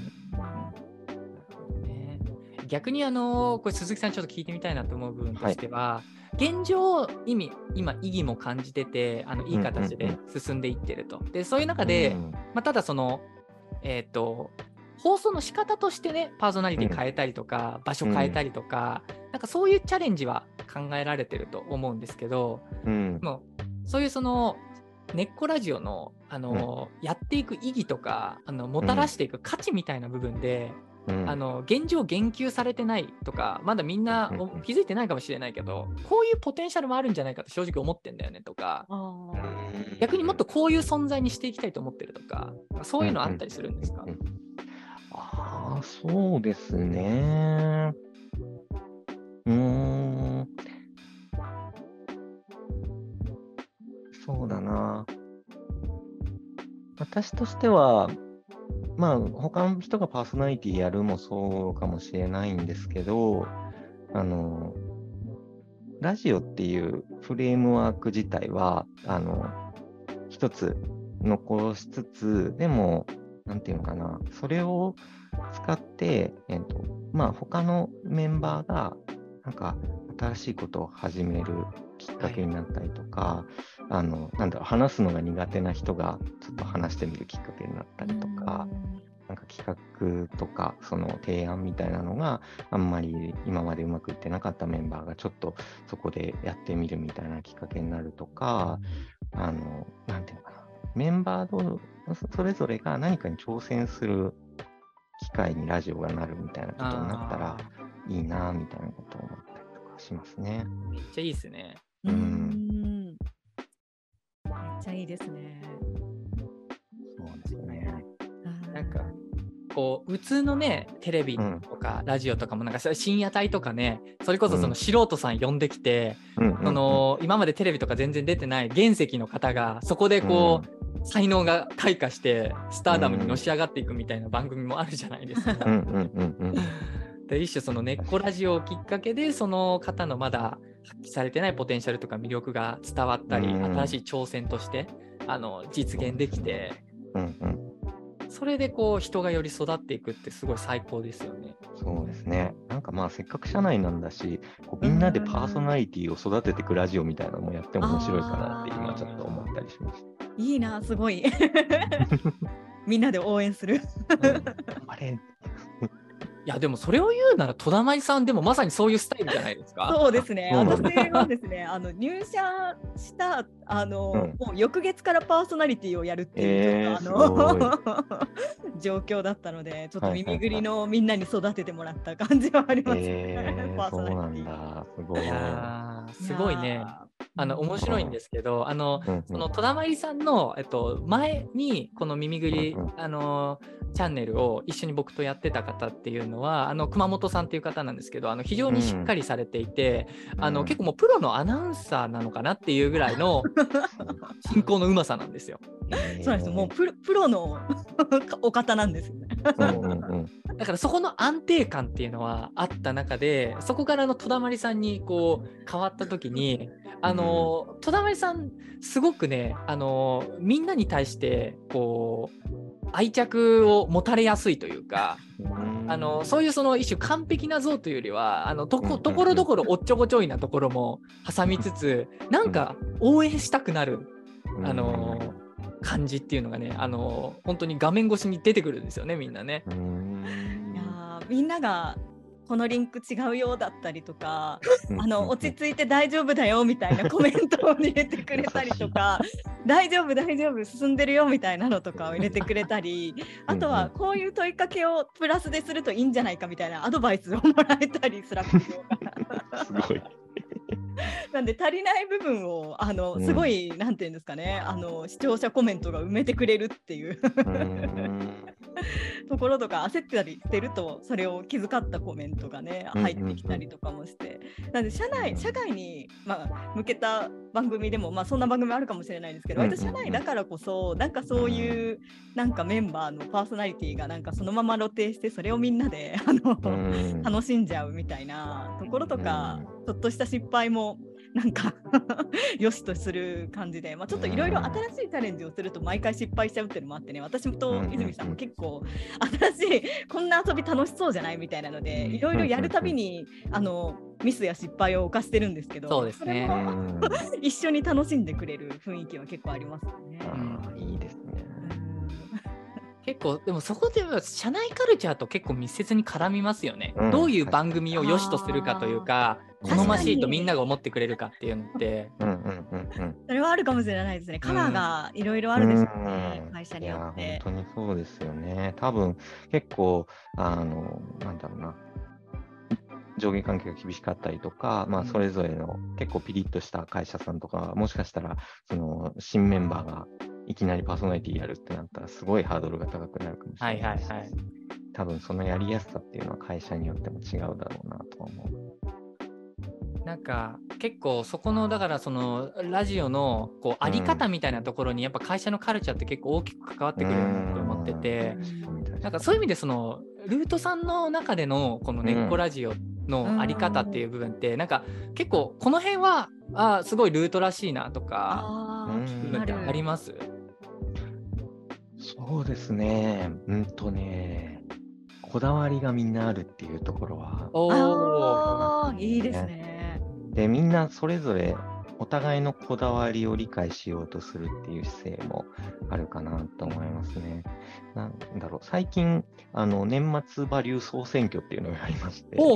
ね。逆にあのこれ鈴木さんちょっと聞いてみたいなと思う部分としては、現状意味今意義も感じててあのいい形で進んでいってると。でそういう中で、うん。まあ、ただそのえっ、と放送の仕方としてねパーソナリティ変えたりとか、場所変えたりとか、なんかそういうチャレンジは考えられてると思うんですけどうん。もうそういうその根っこラジオのあの、やっていく意義とかあのもたらしていく価値みたいな部分で、うん。あの現状言及されてないとかまだみんなうんうん気づいてないかもしれないけどこういうポテンシャルもあるんじゃないかって正直思ってんだよねとか逆にもっとこういう存在にしていきたいと思ってるとかそういうのあったりするんですか、うんああ、そうですね。うーん。そうだな。私としては、まあ、他の人がパーソナリティやるもそうかもしれないんですけど、あの、ラジオっていうフレームワーク自体は、あの、一つ残しつつ、でも、なんていうのかな、それを使って、えっと、まあ、他のメンバーが、なんか、新しいことを始めるきっかけになったりとか、あの、なんだろう、話すのが苦手な人が、ちょっと話してみるきっかけになったりとか、なんか企画とか、その提案みたいなのがあんまり今までうまくいってなかったメンバーがちょっとそこでやってみるみたいなきっかけになるとか、あの、なんていうのかな、メンバーのそそれぞれが何かに挑戦する機会にラジオがなるみたいなことになったらあいいなみたいなことを思ったりとかしますね。ーめっちゃいいですね。ううん。ん。めっちゃいいですね。そうですね。なんかこう普通のねテレビとかラジオとかもなんかさ深夜帯とかねそれこそその素人さん呼んできて、うんうんうん。その今までテレビとか全然出てない原石の方がそこでこう、才能が開花してスターダムにのし上がっていくみたいな番組もあるじゃないですか。うんうんうんうん。で一種その根っこラジオをきっかけでその方のまだ発揮されてないポテンシャルとか魅力が伝わったり、うん新しい挑戦としてあの実現できてうんうんそれでこう人がより育っていくってすごい最高ですよね。そうですね。なんかまあせっかく社内なんだし、こうみんなでパーソナリティを育てていくラジオみたいなのもやっても面白いかなって今ちょっと思ったりしましいいな、すごい。みんなで応援する。うんた。あれいやでもそれを言うなら戸田舞さんでもまさにそういうスタイルじゃないですか。そうですね。私はですね、あの入社したあの、うんもう翌月からパーソナリティをやるっていう、えーあの 状況だったので、ちょっと耳ぐりのみんなに育ててもらった感じはありますね。えー、パーソナリティ。だ。すごい。すごいね。あの面白いんですけど、あのうんうんその戸田まりさんの、えっと、前にこの耳ぐり、うんうんあのチャンネルを一緒に僕とやってた方っていうのはあの熊本さんっていう方なんですけどあの非常にしっかりされていて、あのうん結構もうプロのアナウンサーなのかなっていうぐらいの 進行のうまさなんですよ。えーそうなんです。もうプロプロの お方なんですよね。だからそこの安定感っていうのはあった中でそこからの戸田まりさんにこう変わった時にあの戸田さんすごくねあのみんなに対してこう愛着を持たれやすいというかあのそういうその一種完璧な像というよりはあのとこところどころおっちょこちょいなところも挟みつつなんか応援したくなるあの感じっていうのがねあの本当に画面越しに出てくるんですよねみんなね。うん。いやーみんながこのリンク違うようだったりとか、あの落ち着いて大丈夫だよみたいなコメントを入れてくれたりとか、大丈夫大丈夫進んでるよみたいなのとかを入れてくれたり、あとはこういう問いかけをプラスでするといいんじゃないかみたいなアドバイスをもらえたりスラック上から。すごい。なんで足りない部分をあのうん。すごい、なんていうんですかねあの視聴者コメントが埋めてくれるっていう。ところとか焦ってたりしてるとそれを気遣ったコメントがねうんうんうん入ってきたりとかもして、なんで社内社外に、まあ、向けた番組でも、まあ、そんな番組あるかもしれないですけど、うんうんうん。割と社内だからこそなんかそういうなんかメンバーのパーソナリティがなんかそのまま露呈してそれをみんなであの、うん。楽しんじゃうみたいなところとか、ちょっとした失敗もなんか よしとする感じで、まあ、ちょっといろいろ新しいチャレンジをすると毎回失敗しちゃうっていうのもあってね私と泉さんも結構新しい こんな遊び楽しそうじゃないみたいなのでうんいろいろやるたびにあのミスや失敗を犯してるんですけどそうですね。一緒に楽しんでくれる雰囲気は結構ありますよね。いいですね。結構でもそこでは社内カルチャーと結構密接に絡みますよね、うん。どういう番組を良しとするかというか好ましいとみんなが思ってくれるかっていうのって。それはあるかもしれないですね。カラーがいろいろあるでしょうね、うん会社によっていや。本当にそうですよね。多分結構、あの、なんだろうな。上下関係が厳しかったりとか、まあ、うんそれぞれの結構ピリッとした会社さんとか、もしかしたら、その、新メンバーがいきなりパーソナリティやるってなったら、すごいハードルが高くなるかもしれないしはいはいはい多分そのやりやすさっていうのは会社によっても違うだろうなとは思う。なんか結構そこのだからそのラジオのこうあり方みたいなところにやっぱ会社のカルチャーって結構大きく関わってくるよなと思ってて。なんかそういう意味でそのルートさんの中でのこの根っこラジオのあり方っていう部分ってなんか結構この辺はあすごいルートらしいなとかあります？そうですね。うんとね、こだわりがみんなあるっていうところは。おおいいですね。で、みんなそれぞれお互いのこだわりを理解しようとするっていう姿勢もあるかなと思いますね。なんだろう、最近、あの、年末バリュー総選挙っていうのがありまして、ほう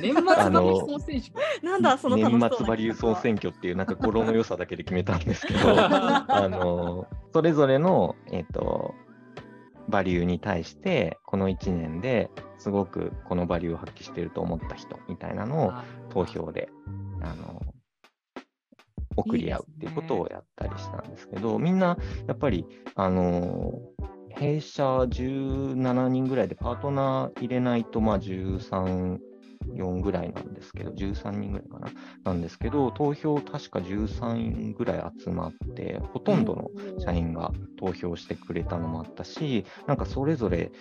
年末あのの総選手なんだその年末バリュー総選挙っていうなんか語呂の良さだけで決めたんですけど、あの、それぞれの、えっ、と、バリューに対して、この1年ですごくこのバリューを発揮していると思った人みたいなのを投票で、あの、送り合うっていうことをやったりしたんですけど、みんなやっぱり、あの、弊社17人ぐらいでパートナー入れないと、まあ13、4ぐらいなんですけど、13人ぐらいかな、なんですけど、投票確か13ぐらい集まって、ほとんどの社員が投票してくれたのもあったし、なんかそれぞれ、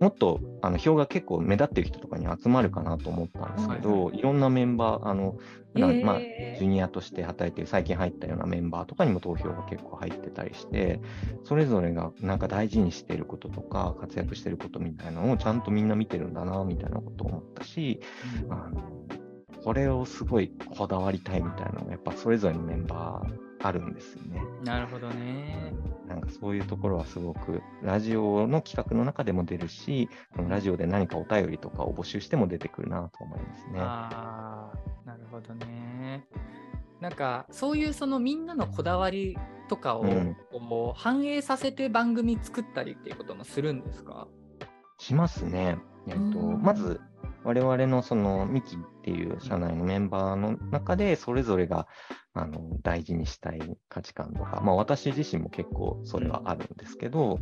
もっとあの票が結構目立ってる人とかに集まるかなと思ったんですけど、はいい。ろんなメンバー、あのまあ、ジュニアとして働いてる、最近入ったようなメンバーとかにも投票が結構入ってたりして、それぞれがなんか大事にしていることとか、活躍してることみたいなのをちゃんとみんな見てるんだな、みたいなことを思ったし、あのこれをすごいこだわりたいみたいなのが、やっぱそれぞれのメンバーあるんですよね。なるほどね。なんかそういうところはすごく、ラジオの企画の中でも出るし、このラジオで何かお便りとかを募集しても出てくるなと思いますね。ああ、なるほどね。なんかそういうそのみんなのこだわりとかをうんこう反映させて番組作ったりっていうこともするんですか？しますね。えっと、うんまず、我々のそのミキっていう社内のメンバーの中で、それぞれがあの大事にしたい価値観とか、まあ私自身も結構それはあるんですけど、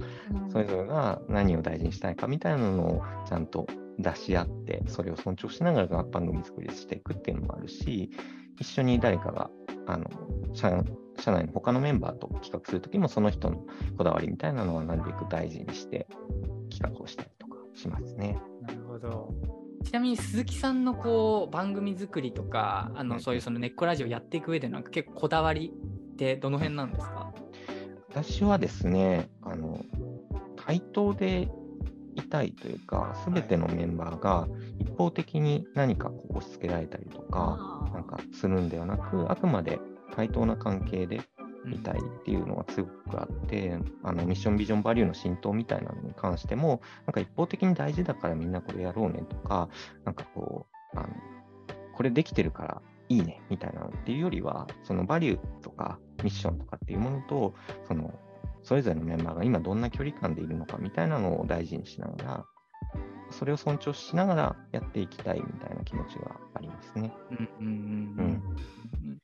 それぞれが何を大事にしたいかみたいなのをちゃんと出し合って、それを尊重しながら番組作りしていくっていうのもあるし、一緒に誰かが、あの、社社内の他のメンバーと企画するときも、その人のこだわりみたいなのはなるべく大事にして企画をしたりとかしますね。なるほど。ちなみに鈴木さんのこう番組作りとかあうん。のそういうその根っこラジオやっていく上でなんか結構こだわりってどの辺なんですか？私はですね、あの、対等でいたいというか、すべてのメンバーが一方的に何かこう押し付けられたりとか、なんかするんではなく、あくまで対等な関係でいたいっていうのがすごくあって、あのミッションビジョンバリューの浸透みたいなのに関しても、なんか一方的に大事だからみんなこれやろうねとか、なんかこう、あのこれできてるからいいねみたいなのっていうよりは、そのバリューとかミッションとかっていうものと、そのそれぞれのメンバーが今どんな距離感でいるのかみたいなのを大事にしながらそれを尊重しながらやっていきたいみたいな気持ちがありますね。うんうんうん。うん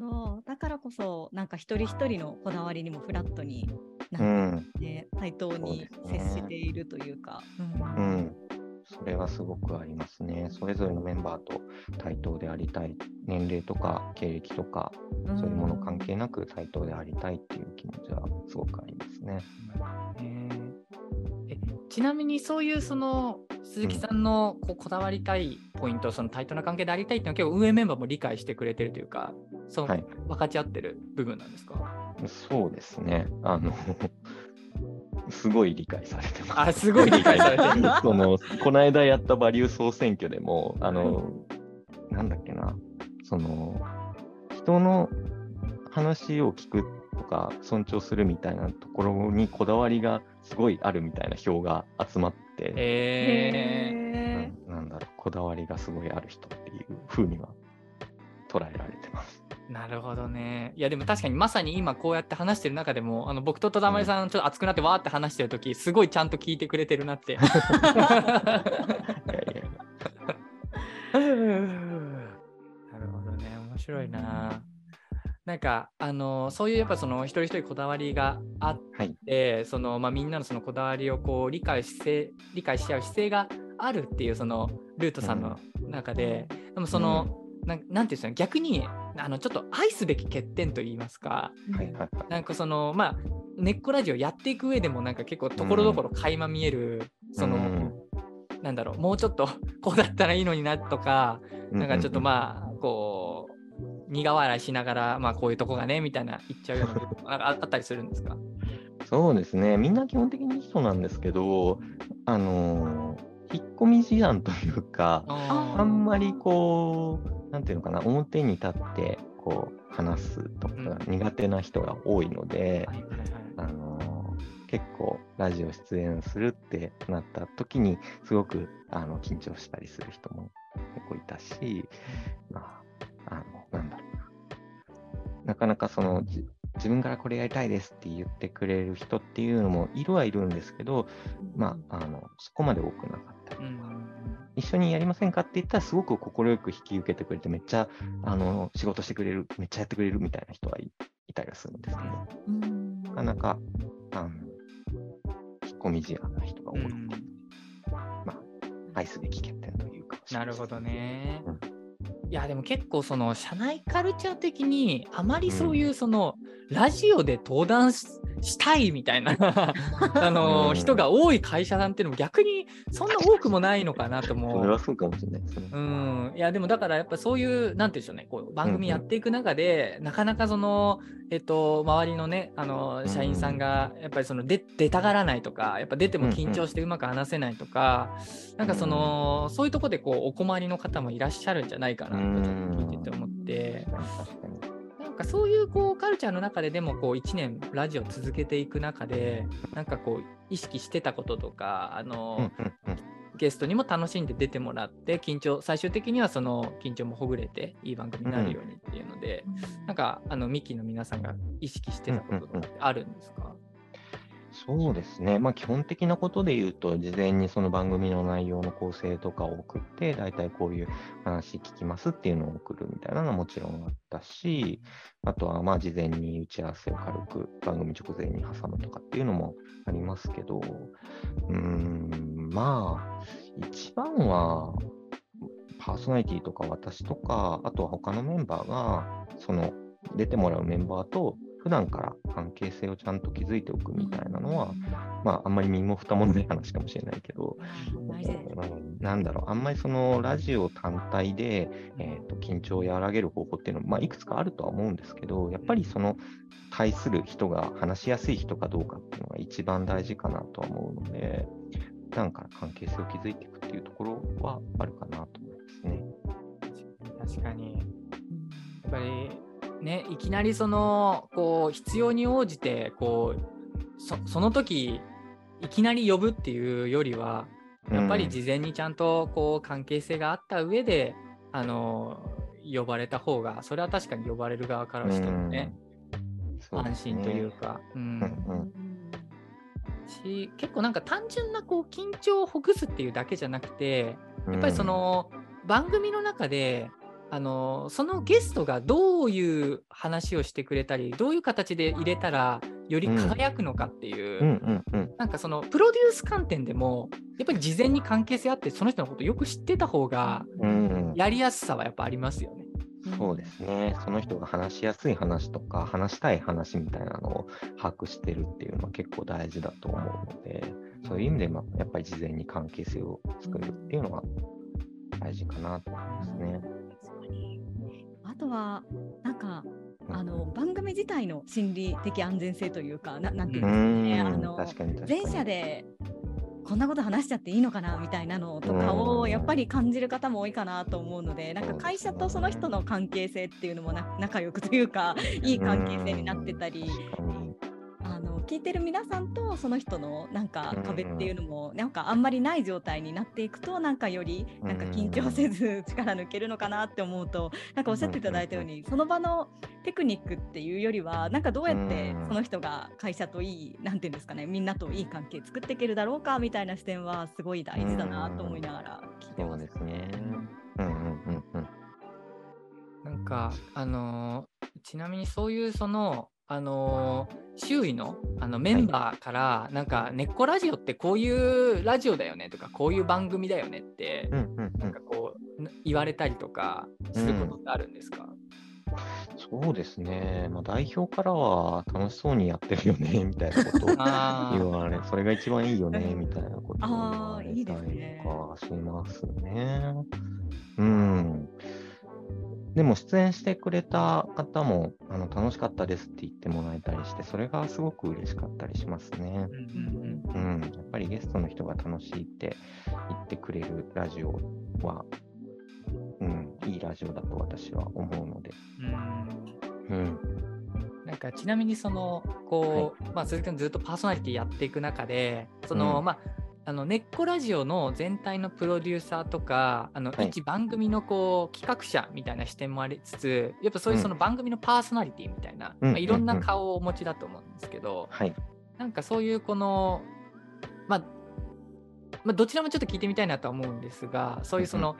ど。だからこそ、なんか一人一人のこだわりにもフラットに、なうんん、ね、対等に接しているというか。う、ん、それはすごくありますね。それぞれのメンバーと対等でありたい、年齢とか経歴とか、そういうもの関係なく対等でありたいっていう気持ちはすごくありますね。ええちなみにそういうその鈴木さんのこうこだわりたいポイント、その対等な関係でありたいっていうのは結構運営メンバーも理解してくれてるというか、そのはい分かち合ってる部分なんですか、そうですね。あの、すごい理解されてます。あ、すごい理解されてる。そのこの間やったバリュー総選挙でも、あの、なんだっけな、その、人の話を聞くとか、尊重するみたいなところにこだわりがすごいあるみたいな票が集まって、えーなんだろう、こだわりがすごいある人っていう風には捉えられてます。なるほどね。いやでも確かにまさに今こうやって話してる中でもあの僕と戸田まりさんちょっと熱くなってわーって話してる時すごいちゃんと聞いてくれてるなって。なるほどね面白いな。なんかあのそういうやっぱその一人一人こだわりがあっはい。てその、まあ、みんなのそのこだわりをこう理解して理解し合う姿勢があるっていうそのルートさんの中で、でもその、なんなんていうんですかね逆にあのちょっと愛すべき欠点といいますか。はいはいはい。なんかそのまあ根っこラジオやっていく上でもなんか結構ところどころ垣間見える、その、うん。なんだろうもうちょっと こうだったらいいのになとか、なんかちょっとまあこう苦笑いしながらまあこういうとこがねみたいな言っちゃうような部分なんかああったりするんですか？そうですね、みんな基本的にいい人なんですけど、あのー引っ込み思案というか、ああんまりこう、なんていうのかな、表に立ってこう話すとか苦手な人が多いので、あのー結構ラジオ出演するってなった時に、すごくあの緊張したりする人も結構いたし、まあ、あの、なんだろうな。なかなかその、じ自分からこれやりたいですって言ってくれる人っていうのもいるはいるんですけど、まあ、あの、そこまで多くなかったりうん。一緒にやりませんかって言ったら、すごく快く引き受けてくれて、めっちゃあの仕事してくれる、めっちゃやってくれるみたいな人はいいたりはするんですけど、うん。なかなかあの引っ込み思案な人が多い、うん。まあ、愛すべき欠点というかなるほどね。うん。いやでも結構その社内カルチャー的にあまりそういうその、ラジオで登壇ししたいみたいな あの、うん。人が多い会社さんっていうのも逆にそんな多くもないのかなと思そうれはそうかもしれない。ですね。うん、いやでもだからやっぱそういうなんて言うんでしょうね。こう番組やっていく中で、なかなかそのえっと周りのねあの社員さんがやっぱりその出出たがらないとかやっぱ出ても緊張してうまく話せないとか、なんかその、そういうとこでこうお困りの方もいらっしゃるんじゃないかな聞いてて思って。なんかそういうこうカルチャーの中ででもこう1年ラジオ続けていく中でなんかこう意識してたこととかあの、うんうんうんゲストにも楽しんで出てもらって緊張最終的にはその緊張もほぐれていい番組になるようにっていうので、なんかあのミキの皆さんが意識してたこととかってあるんですか、そうですね、まあ、基本的なことで言うと、事前にその番組の内容の構成とかを送って、大体こういう話聞きますっていうのを送るみたいなのはもちろんあったし、あとはまあ事前に打ち合わせを軽く番組直前に挟むとかっていうのもありますけど、うーん、まあ、一番は、パーソナリティとか私とか、あとは他のメンバーが、その出てもらうメンバーと普段から関係性をちゃんと築いておくみたいなのは、まあ、あんまり身も蓋もない話かもしれないけど。うん。なんだろう、あんまりそのラジオ単体で、えーと緊張を和らげる方法っていうのも、まあ、いくつかあるとは思うんですけど、やっぱりその対する人が話しやすい人かどうかっていうのが一番大事かなとは思うので、普段から関係性を築いていくっていうところはあるかなと思いますね。確かに。やっぱりねいきなりそのこう必要に応じてこうそその時いきなり呼ぶっていうよりはやっぱり事前にちゃんとこう関係性があった上で、あの呼ばれた方がそれは確かに呼ばれる側からしてもね、そうですね。安心というか、うん。うんうん。し結構なんか単純なこう緊張をほぐすっていうだけじゃなくてやっぱりその番組の中であのそのゲストがどういう話をしてくれたりどういう形で入れたらより輝くのかっていう、うなんかそのプロデュース観点でもやっぱり事前に関係性あってその人のことよく知ってた方がうんやりやすさはやっぱありますよね。そうですね。その人が話しやすい話とか、話したい話みたいなのを把握してるっていうのは結構大事だと思うので、そういう意味でもやっぱり事前に関係性を作るっていうのは大事かなと思いますね。とはなんかうん。あの番組自体の心理的安全性というかななんていううんですかね、あん、の。前者でこんなこと話しちゃっていいのかなみたいなのとかをうん。やっぱり感じる方も多いかなと思うのでなんか会社とその人の関係性っていうのもな仲良くというかいい関係性になってたり聞いてる皆さんとその人のなんかうん壁っていうのもなんかあんまりない状態になっていくとなんかよりなんか緊張せず力抜けるのかなって思うとなんかおっしゃっていただいたようにその場のテクニックっていうよりはなんかどうやってうんその人が会社といいなんていうんですかねみんなといい関係作っていけるだろうかみたいな視点はすごい大事だなと思いながら聞いてます。ね。うんうんうんうん。なんかあのーちなみにそういうそのあのー周囲のあのメンバーから、なんか「根っこラジオってこういうラジオだよね」とか「こういう番組だよね」って、うんうんうんなんかこうな言われたりとかすることってあるんですか、そうですね。まあ、代表からは楽しそうにやってるよね、みたいなことを 言われ、それが一番いいよね、みたいなことを言われたりとかしますね。うん。でも出演してくれた方もあの楽しかったですって言ってもらえたりして、それがすごく嬉しかったりしますね。うんうんうん、やっぱりゲストの人が楽しいって言ってくれるラジオは、うん、いいラジオだと私は思うので。うんうん。なんかちなみにそのこう、まあ、鈴木君ずっとパーソナリティやっていく中でその、うんまああの根っこラジオの全体のプロデューサーとかあの、はい。一番組のこう企画者みたいな視点もありつつやっぱそういううん。その番組のパーソナリティみたいな、うん。まあ、いろんなうんうん顔をお持ちだと思うんですけど、はい。なんかそういうこの、まあ、まあどちらもちょっと聞いてみたいなとは思うんですがそういうその、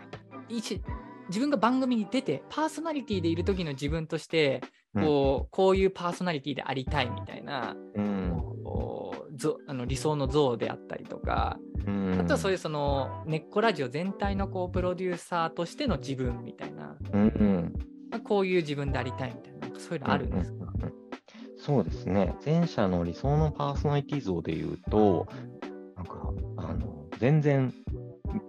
一自分が番組に出てパーソナリティでいる時の自分としてこう,、こういうパーソナリティでありたいみたいな、うん。あの理想の像であったりとか、うんあとはそういうその根っこラジオ全体のこうプロデューサーとしての自分みたいな、うんうん。まあ、こういう自分でありたいみたいななんかそういうのあるんですか、うんうんうんそうですね。前者の理想のパーソナリティ像で言うと、なんか、あの、全然、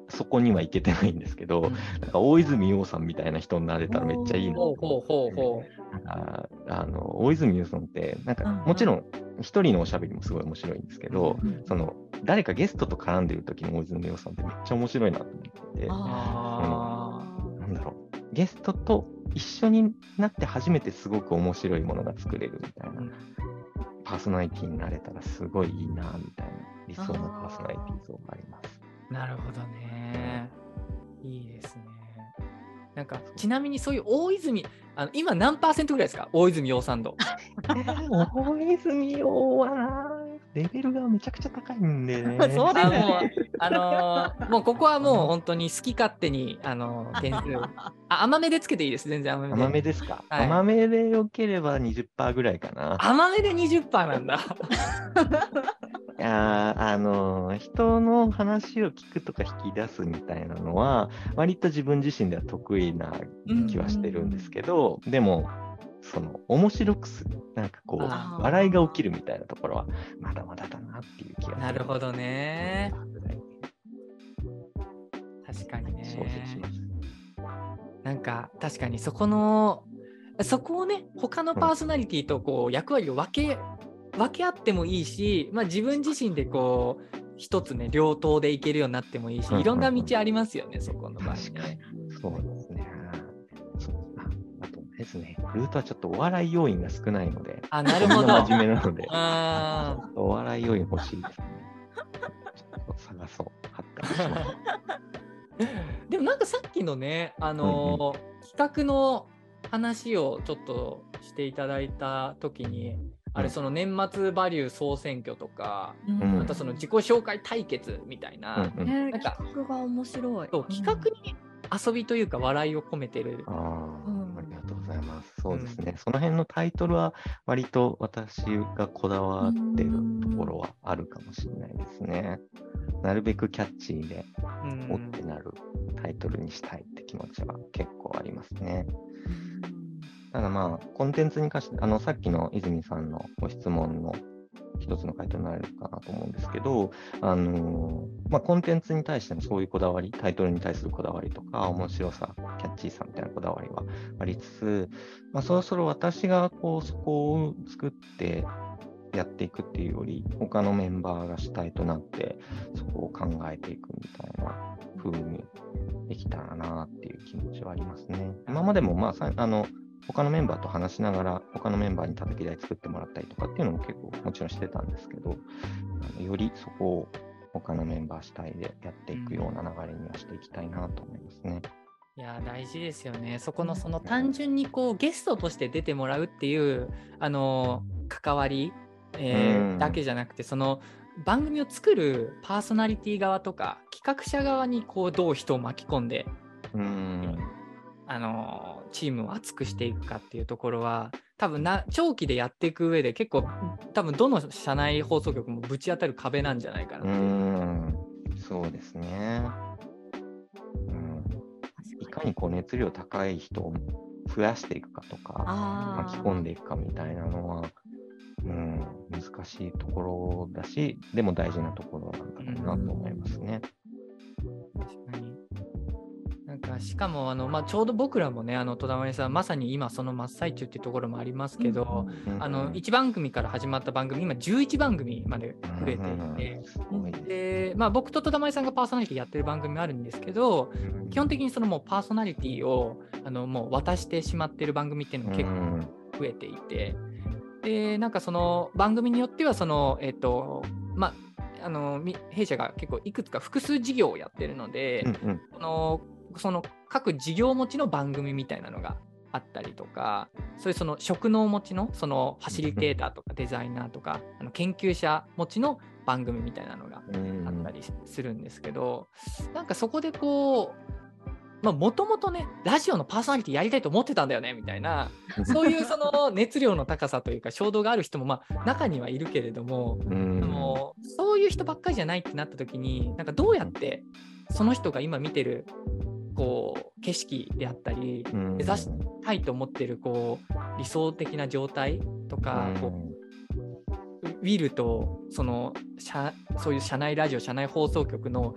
そこにはいけてないんですけど、うん。なんか大泉洋さんみたいな人になれたらめっちゃいいなとほうほうほうほなんかあの大泉洋さんって、なんかもちろん一人のおしゃべりもすごい面白いんですけど、うん。その誰かゲストと絡んでる時の大泉洋さんってめっちゃ面白いなと思って。て、あなんだろう、ゲストと一緒になって初めてすごく面白いものが作れるみたいな、うん。パーソナリティになれたらすごいいいなみたいな理想のパーソナリティ像があります。なるほどね。いいですね。なんかちなみにそういう大泉あの今何パーセントぐらいですか？大泉洋さん度。大泉洋はな、レベルがめちゃくちゃ高いんでね。そうですね。あのーもうここはもう本当に好き勝手にあのー点数をあ甘めでつけていいです全然甘めで。甘めですか、はい甘めでよければ20%ぐらいかな。甘めで20%なんだ。いやーあのー人の話を聞くとか引き出すみたいなのは、割と自分自身では得意な気はしてるんですけど、でも、その面白くする、なんかこう、笑いが起きるみたいなところは、まだまだだなっていう気が。なるほどね。確かにね。なんか確かにそこのそこをね他のパーソナリティとこう役割を分け分け合ってもいいし、まあ、自分自身でこう一つね両党でいけるようになってもいいしうんいろんな道ありますよねそこの場合確かね。そうですね。そうですね、ルートはちょっとお笑い要因が少ないので、あなるほど。みんな真面目なので、あーお笑い要因欲しいですね。ちょっと探そう。発展します。でもなんかさっきのねあのー企画の話をちょっとしていただいた時にあれその年末バリュー総選挙とか、うんまたその自己紹介対決みたいな、うんうんねなんか企画が面白い。そう企画に遊びというか笑いを込めてる。あうんあ、ありがといます。そうですね。その辺のタイトルは割と私がこだわってるところはあるかもしれないですね。なるべくキャッチーで、うんおってなるタイトルにしたいって気持ちは結構ありますね。ただまあ、コンテンツに関して、あの、さっきの泉さんのご質問の一つの回答になるかなと思うんですけど、あのまあ、コンテンツに対してのそういうこだわり、タイトルに対するこだわりとか、面白さ、キャッチーさみたいなこだわりはありつつ、まあ、そろそろ私がこうそこを作ってやっていくっていうより、他のメンバーが主体となって、そこを考えていくみたいな風にできたらなっていう気持ちはありますね。今までも、まあ、あの、他のメンバーと話しながら、他のメンバーに叩き台作ってもらったりとかっていうのも結構もちろんしてたんですけど、あのよりそこを他のメンバー主体でやっていくような流れにはしていきたいなと思いますね。いや大事ですよね。そこのその単純にこうゲストとして出てもらうっていうあの関わり、えーうんだけじゃなくてその番組を作るパーソナリティ側とか企画者側にこうどう人を巻き込んでうん。あのチームを熱くしていくかっていうところは多分な長期でやっていく上で結構多分どの社内放送局もぶち当たる壁なんじゃないかなう。ん。そうですね。うん。いかにこう熱量高い人を増やしていくかとか、あ巻き込んでいくかみたいなのは、うん、難しいところだし、でも大事なところなんだろうなと思いますね。確かに。かしかもあの、まあ、ちょうど僕らもねあの戸田真理さんまさに今その真っ最中っていうところもありますけど、うんあの1番組から始まった番組今11番組まで増えていて、でまあ、僕と戸田真理さんがパーソナリティやってる番組もあるんですけどうん基本的にそのもうパーソナリティをあのもう渡してしまってる番組っていうのも結構うん。増えていて、でなんかその番組によってはそのえっ、とまああのみ弊社が結構いくつか複数事業をやってるので、うんうん。そのその各事業持ちの番組みたいなのがあったりとかそういうその職能持ちのそのファシリテーターとかデザイナーとかあの研究者持ちの番組みたいなのがうん。あったりするんですけど、なんかそこでこうもともとねラジオのパーソナリティやりたいと思ってたんだよねみたいな そういうその熱量の高さというか衝動がある人もまあ中にはいるけれども、うん。あのそういう人ばっかりじゃないってなった時になんかどうやってその人が今見てるこう景色であったりうん目指したいと思ってるこう理想的な状態とか、こうウィルとその社そういう社内ラジオ社内放送局の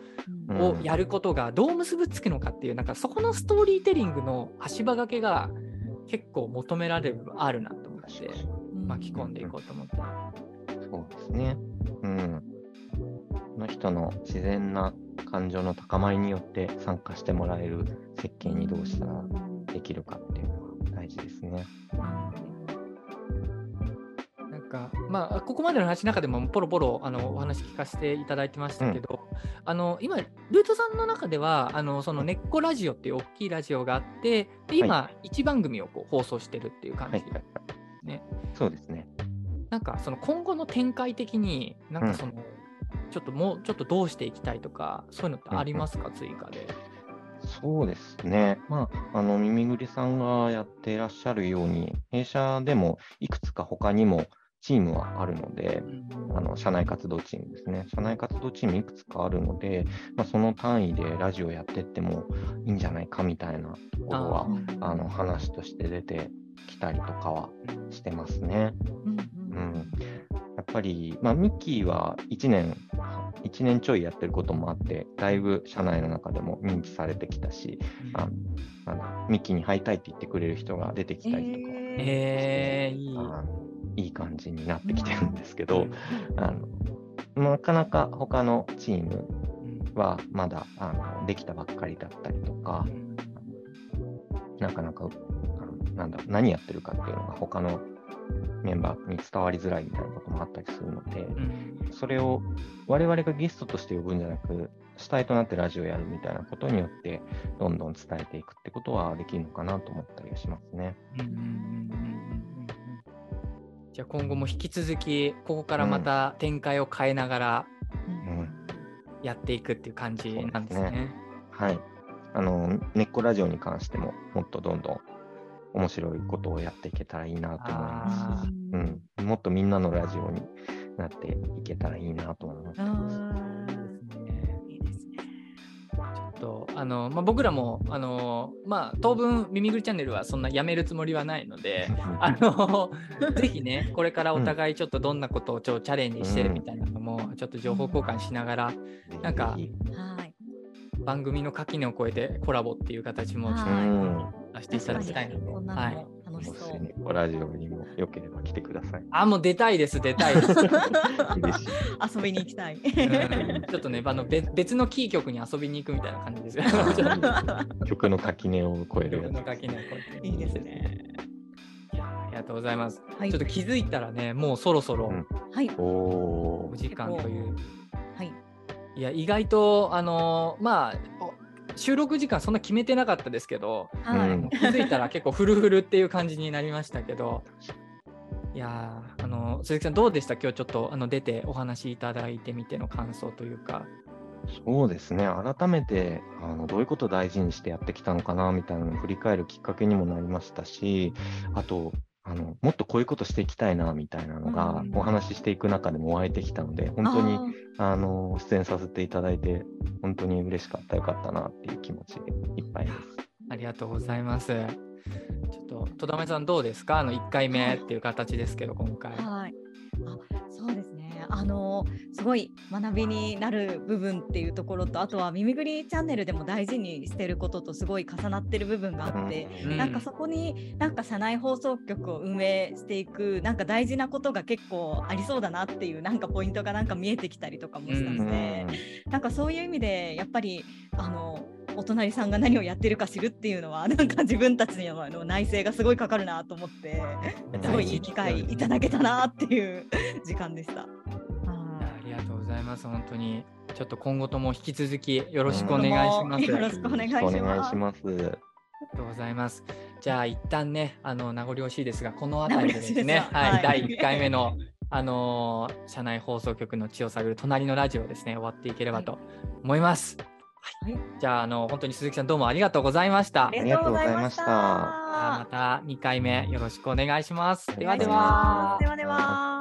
うんをやることがどう結びつくのかっていうなんかそこのストーリーテリングの足場掛けが結構求められるあるなと思って巻き込んでいこうと思って。そうですね。うん。この人の自然な感情の高まりによって参加してもらえる設計にどうしたらできるかっていうのは大事ですね。なんかまあここまでの話の中でもポロポロあのお話聞かせていただいてましたけど、あの今ルートさんの中ではあのその根っこラジオっていう大きいラジオがあってで今1番組をこう放送してるっていう感じはいはいはい。ねそうですね。なんかその今後の展開的になんかその、ちょっともうちょっとどうしていきたいとかそういうのってありますか、追加で。そうですね。まあ、あの、耳ぐりさんがやっていらっしゃるように、弊社でもいくつか他にもチームはあるので、あの社内活動チームですね。社内活動チームいくつかあるので、まあ、その単位でラジオやってってもいいんじゃないかみたいなところは、あの話として出てきたりとかはしてますね。うん、やっぱり、まあ、ミッキーは1年、1年ちょいやってることもあって、だいぶ社内の中でも認知されてきたし、あなんだミッキーに会いたいって言ってくれる人が出てきたりとか、えー、いい。い。い感じになってきてるんですけど、うん。あのなかなか他のチームうん。はまだあのできたばっかりだったりとか、なかなかあのなんだ何やってるかっていうのが他のメンバーに伝わりづらいみたいなこともあったりするので、うんそれを我々がゲストとして呼ぶんじゃなく、主体となってラジオやるみたいなことによって、どんどん伝えていくってことはできるのかなと思ったりはしますね。うんうんうんうんうんうんじゃあ今後も引き続きここからまた展開を変えながらうんやっていくっていう感じなんですそうですね。はい。あの、根っこラジオに関しても、もっとどんどん面白いことをやっていけたらいいなと思いますし、ううんん、もっとみんなのラジオになっていけたらいいなと思ってます。あねーいいですね。ちょっとあの、まあ、僕らもあの、まあ、当分耳ぐりチャンネルはそんなやめるつもりはないので あのぜひねこれからお互いちょっとどんなことをちょチャレンジしてるみたいなのもちょっと情報交換しながらなんかぜはい。番組の垣根を越えてコラボっていう形もちょっひとはいうん出していただきたいなはい、楽しもそラジオにもよければ来てください。あもう出たいです出たいです。遊びに行きたい。うん。ちょっとねあの別別のキー局に遊びに行くみたいな感じです。曲の垣根を越えるの垣根を越えていいですね。いやありがとうございます、はい。ちょっと気づいたらねもうそろそろうん。はい。お時間という。はい。いや意外とあのまあお収録時間そんな決めてなかったですけどはい。うん。気づいたら結構フルフルっていう感じになりましたけどいやーあの鈴木さんどうでした？今日ちょっとあの出てお話しいただいてみての感想というか。そうですね、改めてあのどういうことを大事にしてやってきたのかなみたいなのを振り返るきっかけにもなりましたし、あと、あのもっとこういうことしていきたいなみたいなのがうんお話ししていく中でも湧いてきたので、本当にあの出演させていただいて、本当に嬉しかった、よかったなっていう気持ちでいっぱいです。ありがとうございます。ちょっと戸田さんどうですか？あの1回目っていう形ですけど今回。はい。あ、そうですね。あのすごい学びになる部分っていうところと、あとは耳ぐりチャンネルでも大事にしてることとすごい重なってる部分があって、うん。なんかそこになんか社内放送局を運営していくなんか大事なことが結構ありそうだなっていうなんかポイントがなんか見えてきたりとかもしたので、なんかそういう意味でやっぱりあのお隣さんが何をやってるか知るっていうのは なんか自分たちの内省がすごいかかるなと思ってすごいいい機会いただけたなっていう時間でした。ございます。本当にちょっと今後とも引き続きよろしくお願いします。よろしくお願いします。ありがとうございます。じゃあ一旦ね、あの名残惜しいですが、この辺りでですねはい、はい第1回目のあのー社内放送局の血を探る隣のラジオですね、終わっていければと思います。はいじゃああの本当に鈴木さんどうもありがとうございました。ありがとうございましじゃあまた。た2回目よろしくお願いします。ではではます。ではでは。